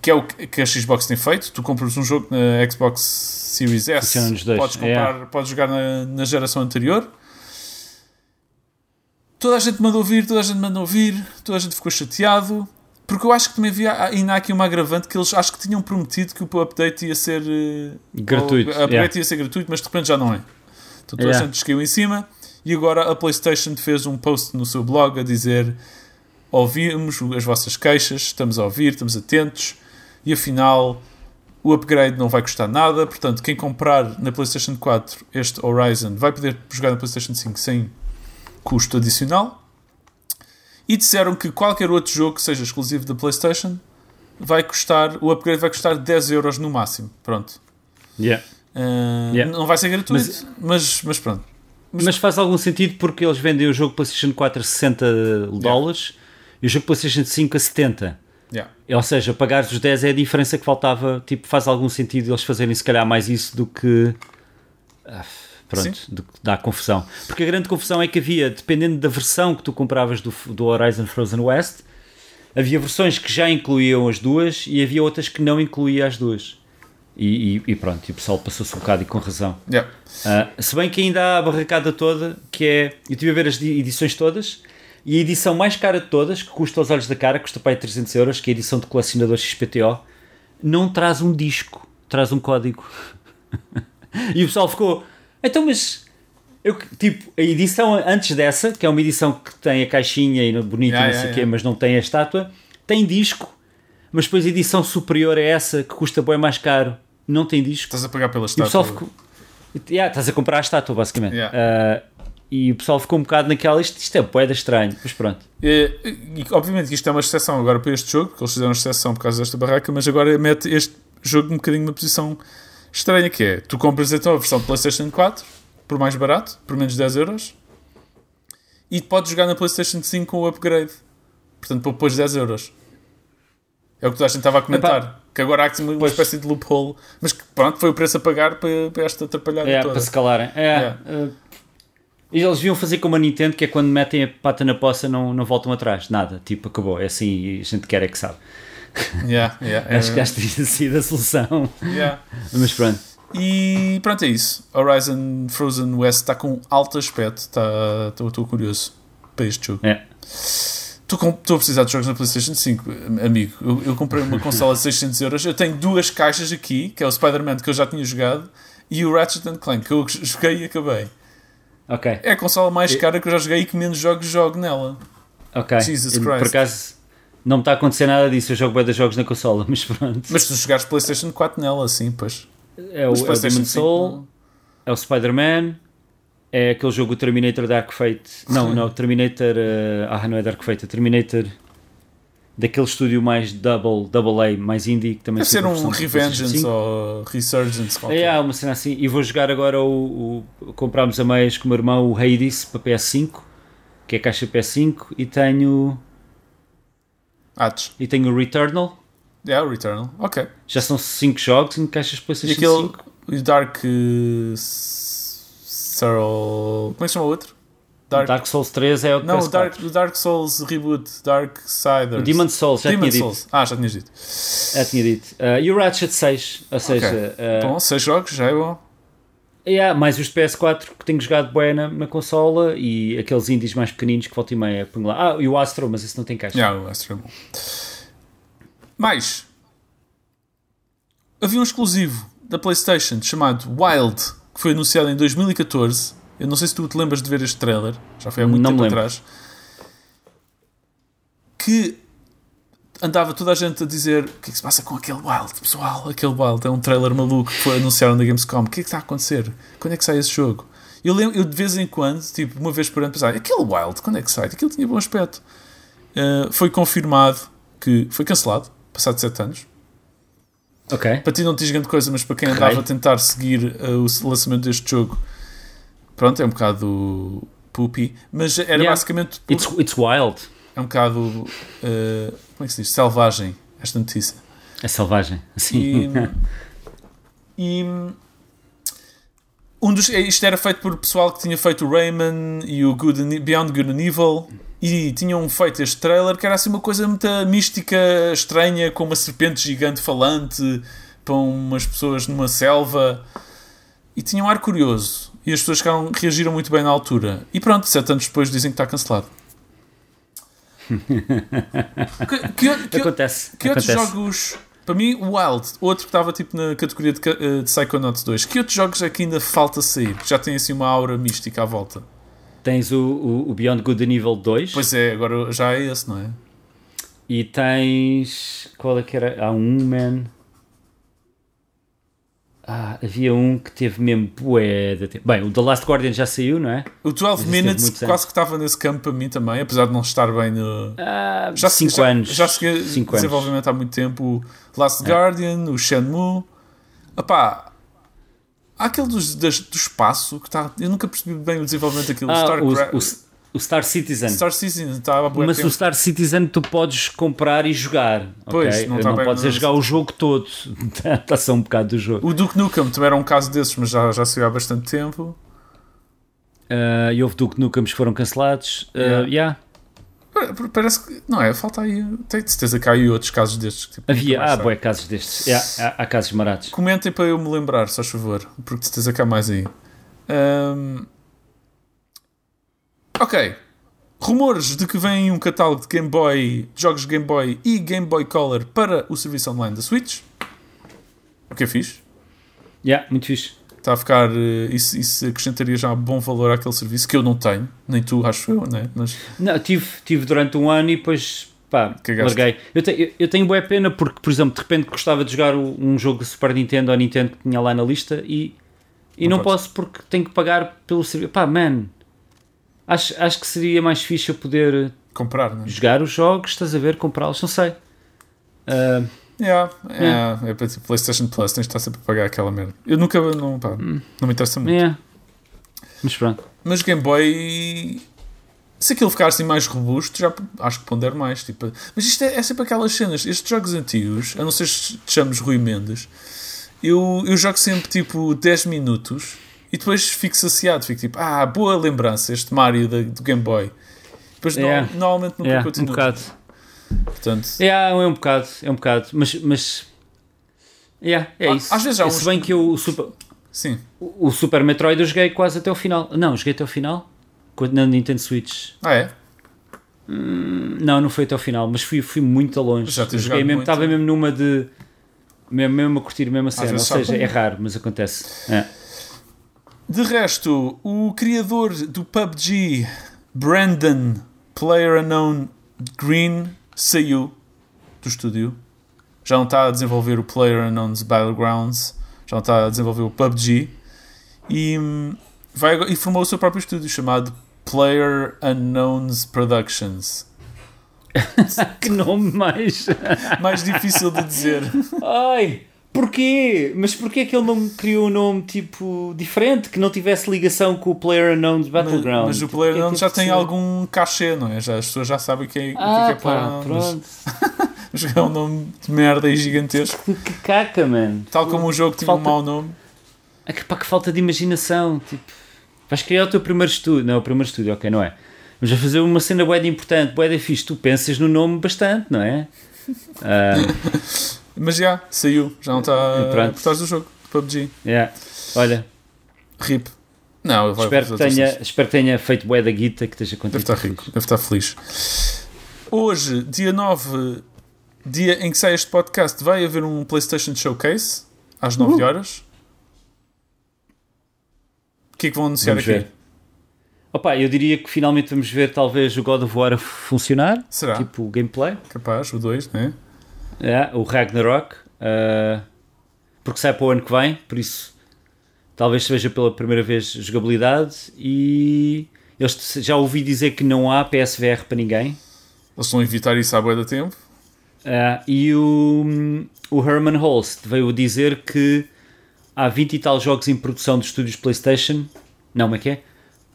que é o que a Xbox tem feito tu compras um jogo na Xbox Series S podes, comprar, yeah. podes jogar na, na geração anterior toda a gente mandou vir, toda a gente mandou vir, toda a gente ficou chateado, porque eu acho que também havia ainda há aqui uma agravante que eles acho que tinham prometido que o update ia ser eh, Gratuito, O update yeah. ia ser gratuito, mas de repente já não é. Então toda a Yeah. gente descaiu em cima e agora a PlayStation fez um post no seu blog a dizer ouvimos as vossas queixas, estamos a ouvir, estamos atentos e afinal o upgrade não vai custar nada, portanto quem comprar na PlayStation 4 este Horizon vai poder jogar na PlayStation 5 sem custo adicional e disseram que qualquer outro jogo que seja exclusivo da PlayStation vai custar, o upgrade vai custar 10 euros no máximo, pronto. Yeah. Uh, Yeah. Não vai ser gratuito, mas, mas, pronto. Mas faz algum sentido porque eles vendem o jogo PlayStation 4 a 60 dólares e o jogo PlayStation 5 a 70. Yeah. Ou seja, pagar os 10 é a diferença que faltava. Tipo, faz algum sentido eles fazerem se calhar mais isso do que. Ah, Pronto, do que dá confusão. Porque a grande confusão é que havia, dependendo da versão que tu compravas do, do Horizon Frozen West, havia versões que já incluíam as duas e havia outras que não incluíam as duas. E, e- e pronto, e o pessoal passou-se um bocado e com razão. Yeah. Ah, se bem que ainda há a barracada toda, que é. Eu estive a ver as di- edições todas, e a edição mais cara de todas, que custa aos olhos da cara, custa para aí 300 euros, que é a edição de colecionador XPTO, não traz um disco, traz um código. e o pessoal ficou. Então, mas. Eu, tipo, a edição antes dessa, que é uma edição que tem a caixinha e bonito Yeah, e não sei o yeah, quê, yeah. mas não tem a estátua, tem disco, mas depois a edição superior a essa, que custa bem mais caro, não tem disco. Estás a pagar pela E o pessoal estátua. ficou. Yeah, estás a comprar a estátua, basicamente. Yeah. E o pessoal ficou um bocado naquela. Isto, isto é boeda estranho, mas pronto. E, e, obviamente que isto é uma exceção agora para este jogo, porque eles fizeram exceção por causa desta barraca, mas agora mete este jogo um bocadinho numa posição estranha, que é, tu compras então a versão de Playstation 4, por mais barato, por menos 10 euros, e podes jogar na Playstation 5 com o upgrade. Portanto, por depois 10 euros. É o que toda a gente estava a comentar. Que agora há uma, Pois. espécie de loophole, mas que pronto, foi o preço a pagar para, para esta atrapalhada É, toda. para se calarem. É, ah, e eles deviam fazer como a Nintendo, que é quando metem a pata na poça, não, não voltam atrás. Nada. Tipo, acabou. É assim e a gente quer é que sabe. Yeah, yeah, Acho que é- esta teria sido a solução. yeah. Mas pronto. E pronto, é isso. Horizon Frozen West está com alto aspecto. Estou estou curioso para este jogo. É. Estou a precisar de jogos na PlayStation 5, amigo. Eu, eu comprei uma consola de 600 euros. Eu tenho duas caixas aqui, que é o Spider-Man que eu já tinha jogado, e o Ratchet Clank, que eu joguei e acabei. Ok. É a consola mais cara que eu já joguei e que menos jogos jogo nela. Ok. Jesus Eu, Por Christ. acaso não me está a acontecer nada disso. Eu jogo bem dos jogos na consola, mas pronto. Mas tu jogares PlayStation 4 nela, sim, pois. é o, é o PlayStation Demon 5 Soul, é o Spider-Man, é aquele jogo Terminator Dark Fate. Não, não, Terminator. eh, ah, não é Dark Fate, é Terminator. Daquele estúdio mais double, double A, mais indie, que também Deve ser um Revengeance 5. ou Resurgence qualquer. É, uma cena assim. E vou jogar agora o. o comprámos a meias com o meu irmão o Hades para PS5, que é a caixa PS5, e tenho. Atos. E tenho o Returnal. É, o Returnal. Ok. Já são 5 jogos em caixas E PlayStation aquele. 5. O Dark. Uh, Cyril. Como é que chama o outro? Dark. Dark Souls 3 é o Não, o PS4. Dark, o Dark Souls Reboot. Dark Siders. O Demon Souls, já Demon tinha dito. Souls. Ah, já tinhas dito. Já tinha dito. Uh, e o Ratchet 6, ou seja, uh, Bom, 6 jogos, já é bom. yeah, mais os de PS4 que tenho jogado bem na, na consola e aqueles indies mais pequeninos que volta e meia ponho lá. Ah, e o Astro, mas esse não tem caixa. Já, o Astro é bom. Mais. Havia um exclusivo da PlayStation chamado Wild, que foi anunciado em 2014. Eu não sei se tu te lembras de ver este trailer, já foi há muito Não tempo atrás. Que andava toda a gente a dizer: o que é que se passa com aquele Wild, pessoal? Aquele Wild é um trailer maluco que foi anunciado na Gamescom. O que é que está a acontecer? Quando é que sai esse jogo? Eu, lembro, eu de vez em quando, tipo, uma vez por ano, pensava: aquele Wild, quando é que sai? Aquilo tinha bom aspecto. Uh, foi confirmado que foi cancelado, passado 7 anos. Ok. Para ti não te diz grande coisa, mas para quem Ok. andava a tentar seguir uh, o lançamento deste jogo, pronto, é um bocado poopy, mas era Yeah. basicamente It's, it's wild. é um bocado uh, como é que se diz? Selvagem esta notícia. É selvagem. Sim. E, e um dos, isto era feito por pessoal que tinha feito o Rayman e o Good and, Beyond Good and Evil e tinham feito este trailer que era assim uma coisa muito mística, estranha, com uma serpente gigante falante para umas pessoas numa selva e tinha um ar curioso e as pessoas ficaram- reagiram muito bem na altura e pronto, sete anos depois dizem que está cancelado que, que, que, acontece. que outros acontece. jogos. Para mim, o Wild, outro que estava tipo na categoria de, eh, de Psychonauts 2. Que outros jogos é que ainda falta sair? Que já tem assim uma aura mística à volta. Tens o, o, o Beyond Good and Evil 2 Pois é, agora já é esse, não é? e tens. Qual é que era? Há um, man. Ah, havia um que teve mesmo bué de tempo. Bem, o The Last Guardian já saiu, não é? O 12 Mas isso teve Minutes quase que estava nesse campo para mim também, apesar de não estar bem no. Ah, Já 5 já, anos. Já segui Cinco anos. É. desenvolvimento há muito tempo. O Last Guardian, o Shenmue. Epá, há aquele dos, das- do espaço que está. Eu nunca percebi bem o desenvolvimento daquilo. Ah, Star, o, o, o Star Citizen. Star Citizen bué Mas tempo. o Star Citizen tu podes comprar e jogar. Pois, ok? não não, tá bem, podes é mas- jogar o jogo todo. Está só um bocado do jogo. O Duke Nukem também era um caso desses, mas já, já saiu há bastante tempo. Ah, e houve Duke Nukems que foram cancelados. Ah, Yeah. yeah. Pa- Parece que. Não é? Falta aí. Tenho de certeza que há aí outros casos destes. Tipo, Havia, sai. boé casos destes. Yeah, há, há casos marados. Comentem para eu me lembrar, só favor, porque de certeza que há mais aí. Ahm, Ok. Rumores de que vem um catálogo de Game Boy, de jogos de Game Boy e Game Boy Color para o serviço online da Switch. O que é fixe. Yeah, muito fixe. Está a ficar. eh, Isso, isso acrescentaria já bom valor àquele serviço que eu não tenho, nem tu, acho eu, né? Mas Não, tive, tive durante um ano e depois pá, Cagaste. larguei. Eu, te, eu, eu tenho boa pena porque, por exemplo, de repente gostava de jogar um jogo de Super Nintendo ou Nintendo que tinha lá na lista e, e Não não, posso porque tenho que pagar pelo serviço. Pá, man, acho, acho que seria mais fixe eu poder comprar, né? jogar os jogos, estás a ver, comprá-los, não sei. Ah, Yeah, é, é para tipo PlayStation Plus, tens de estar sempre a pagar aquela merda. Eu nunca, não, pá, não me interessa muito. é. Mas pronto. Mas Game Boy, se aquilo ficar assim mais robusto, já acho que pondero mais. Tipo, mas isto é, é sempre aquelas cenas, estes jogos antigos, a não ser se te chames Rui Mendes, eu, eu jogo sempre tipo 10 minutos e depois fico saciado, fico tipo, ah, boa lembrança, este Mario da- do Game Boy. Depois no- Yeah. normalmente nunca É, um continuo. bocado. Portanto, É, é um bocado, é um bocado. Mas, mas yeah, é Ah, isso. às vezes há Se uns- bem que eu, o Super, sim. o Super Metroid eu joguei quase até o final. Não, joguei até o final. Na Nintendo Switch. Ah, é? Não, não foi até o final, mas fui, fui muito longe. Já tens joguei mesmo, muito. estava mesmo numa de. Mesmo, mesmo a curtir mesmo a cena. Ou seja, é raro, mas acontece. É. De resto, o criador do PUBG, Brandon Player Unknown Green, saiu do estúdio. Já não está a desenvolver o Player Unknown's Battlegrounds, já não está a desenvolver o PUBG e, hum, vai, e formou o seu próprio estúdio chamado Player Unknowns Productions. que nome mais. Mais difícil de dizer. Ai, porquê? Mas porquê que ele não criou um nome tipo diferente que não tivesse ligação com o Player Unknown's Battleground? Mas, mas o Tipo, Player Unknown já teve tem algum cachê, não é? Já, as pessoas já sabem é, o que é, Ah, que é Player Unknown. Mas, é um nome de merda e gigantesco. Que, que caca, mano. Tal como o jogo tinha um Falta- mau nome. É que, pá, que falta de imaginação. Tipo, vais criar o teu primeiro estúdio. Não, o primeiro estúdio, ok, não é? Mas vai fazer uma cena de importante, de fixe. Tu pensas no nome bastante, não é? Ah, Mas já, saiu. Já não está por trás do jogo. PUBG. yeah. Olha, RIP. Não, vai espero que, tenha, espero que tenha feito bué da guita, que esteja Deve contente. estar rico, deve estar feliz. Hoje, dia 9, dia em que sai este podcast, vai haver um PlayStation Showcase às 9 Uh. horas. O que é que vão anunciar Vamos aqui? ver. Opa, eu diria que finalmente vamos ver talvez o God of War a funcionar, Será? tipo o gameplay. Capaz, o 2, né? É, o Ragnarok, uh, porque sai para o ano que vem, por isso talvez veja pela primeira vez jogabilidade e eles já ouvi dizer que não há PSVR para ninguém. Eles estão a evitar isso há bué da tempo. Uh, e o, o Herman Holst veio dizer que há 20 e tal jogos em produção dos estúdios PlayStation. Não, como é que é?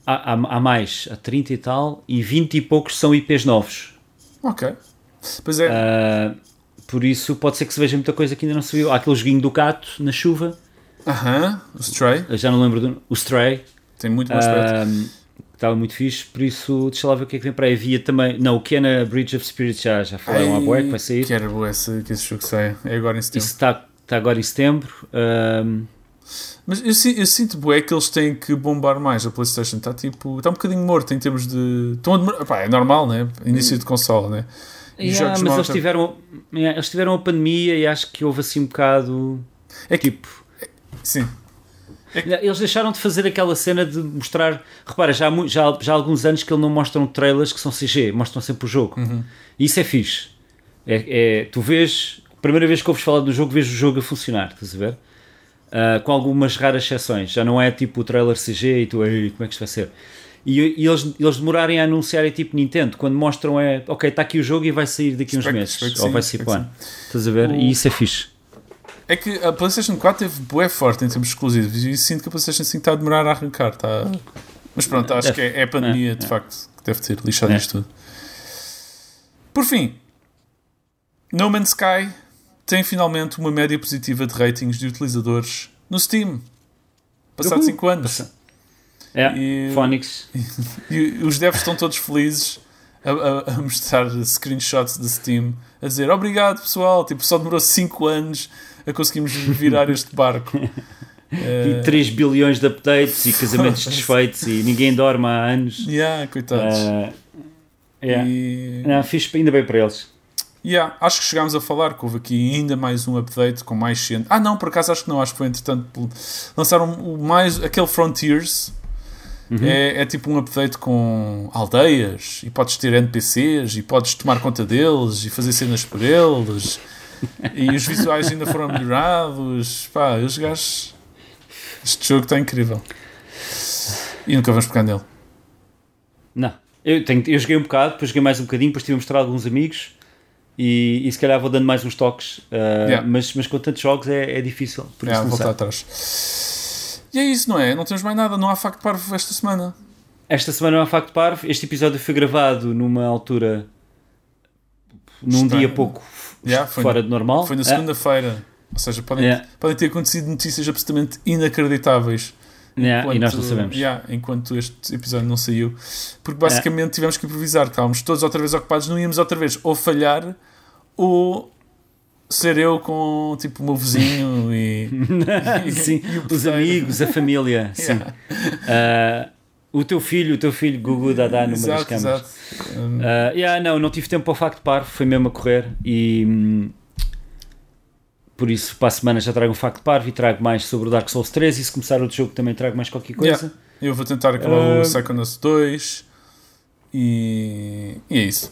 Há, há, há mais, há 30 e tal, e 20 e poucos são IPs novos. Ok. Pois é, Uh, por isso pode ser que se veja muita coisa que ainda não se viu. Há aquele joguinho do gato na chuva. aham, o Stray, Eu já não lembro do. O Stray. tem muito bom aspecto. estava muito fixe, por isso deixa lá ver o que é que vem para aí. Havia também. Não, o Kena Bridge of Spirits já, já falaram há bué que vai sair. Quero esse, que esse jogo saia. É agora em setembro. Isso está, está agora em setembro. Mas eu, eu sinto bué que eles têm que bombar mais a PlayStation. Está tipo. Está um bocadinho morto em termos de. Estão a demorar- pá, é normal, né? Início de console, né? Yeah, mas eles tiveram, yeah, eles tiveram a pandemia e acho que houve assim um bocado. É que- tipo. Sim. Eles deixaram de fazer aquela cena de mostrar. Repara, já há, já, já há alguns anos que eles não mostram trailers que são CG, mostram sempre o jogo. Uhum. E isso é fixe. É, é- tu vês, primeira vez que ouves falar do jogo, vês o jogo a funcionar, estás a ver? Ah, com algumas raras exceções. Já não é tipo o trailer CG e tu, "Ei, como é que isto vai ser? E, e eles, eles demorarem a anunciar é tipo Nintendo, quando mostram é ok, está aqui o jogo e vai sair daqui uns meses, que ou sim, vai sair espero para o que ano. Estás a ver? O- E isso é fixe. É que a PlayStation 4 teve bué forte em termos exclusivos e sinto que a PlayStation 5 está a demorar a arrancar. Está... Mas pronto, acho que é, é a pandemia, É, de é. facto, que deve ter lixado É. isto tudo. Por fim, No Man's Sky tem finalmente uma média positiva de ratings de utilizadores no Steam. Passados Uhul. 5 anos. É, E- Phonics. E os devs estão todos felizes a, a- a mostrar screenshots de Steam, a dizer obrigado pessoal, tipo, só demorou 5 anos a conseguirmos virar este barco. E 3 bilhões de updates e casamentos desfeitos e ninguém dorme há anos. Yeah, coitados. Ah, é. E, Não, fiz ainda bem para eles. yeah, acho que chegámos a falar que houve aqui ainda mais um update com mais gente. Ah, não, por acaso acho que não, acho que foi entretanto lançaram mais aquele Frontiers. É, é tipo um update com aldeias e podes ter NPCs e podes tomar conta deles e fazer cenas por eles e os visuais ainda foram melhorados. Pá, os gajos. Este jogo está incrível. E nunca vamos pegar nele. Não. Eu, tenho, eu joguei um bocado, depois joguei mais um bocadinho, depois estive a mostrar a alguns amigos e, e se calhar vou dando mais uns toques. ah, Yeah. mas, mas com tantos jogos é, é difícil. Por isso não voltar atrás. E é isso, não é? Não temos mais nada. Não há facto parvo esta semana. Esta semana não há facto parvo. Este episódio foi gravado numa altura. num Estranho. dia pouco Yeah, fora de normal. Foi na Ah, segunda-feira. Ou seja, podem, Yeah. podem ter acontecido notícias absolutamente inacreditáveis. yeah, e nós não sabemos. Yeah, enquanto este episódio não saiu. Porque basicamente tivemos que improvisar. Estávamos todos outra vez ocupados. Não íamos outra vez ou falhar ou ser eu com tipo o meu vizinho e. e- Sim, e os amigos, a família. Sim. Yeah. Ah, o teu filho, o teu filho Gugu Dadá numa das Exato, câmaras. exato. Um, Ah, yeah, não, não tive tempo para o facto par, foi mesmo a correr e hum, por isso, para a semana já trago um facto parvo e trago mais sobre o Dark Souls 3 e se começar outro jogo também trago mais qualquer coisa. Yeah. Eu vou tentar acabar Uh, o Psychonauts 2 e, e é isso.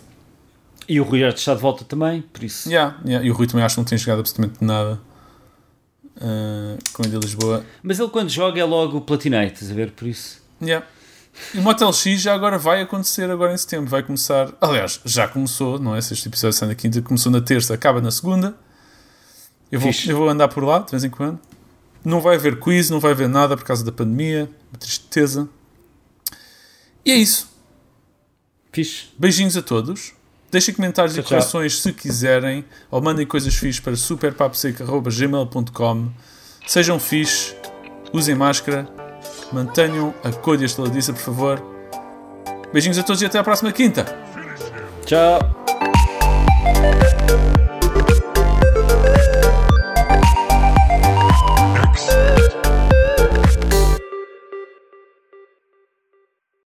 E o Rui já está de volta também, por isso. Yeah, yeah. E o Rui também acho que não tem jogado absolutamente nada uh, com ele de Lisboa. Mas ele quando joga é logo Platinate, estás a ver? Por isso. Yeah. E o Motel X já agora vai acontecer agora em setembro. Vai começar. Aliás, já começou, não é? Se este episódio sai na quinta, começou na terça, acaba na segunda. Eu vou, Fixe. eu vou andar por lá de vez em quando. Não vai haver quiz, não vai haver nada por causa da pandemia. Uma tristeza. E é isso. Fixe. Beijinhos a todos. Deixem comentários Tchau, e correções se quiserem. Ou mandem coisas fixes para superpaposeca.gmail.com Sejam fixe. Usem máscara. Mantenham a cor e a estaladiça, por favor. Beijinhos a todos e até à próxima quinta. Tchau.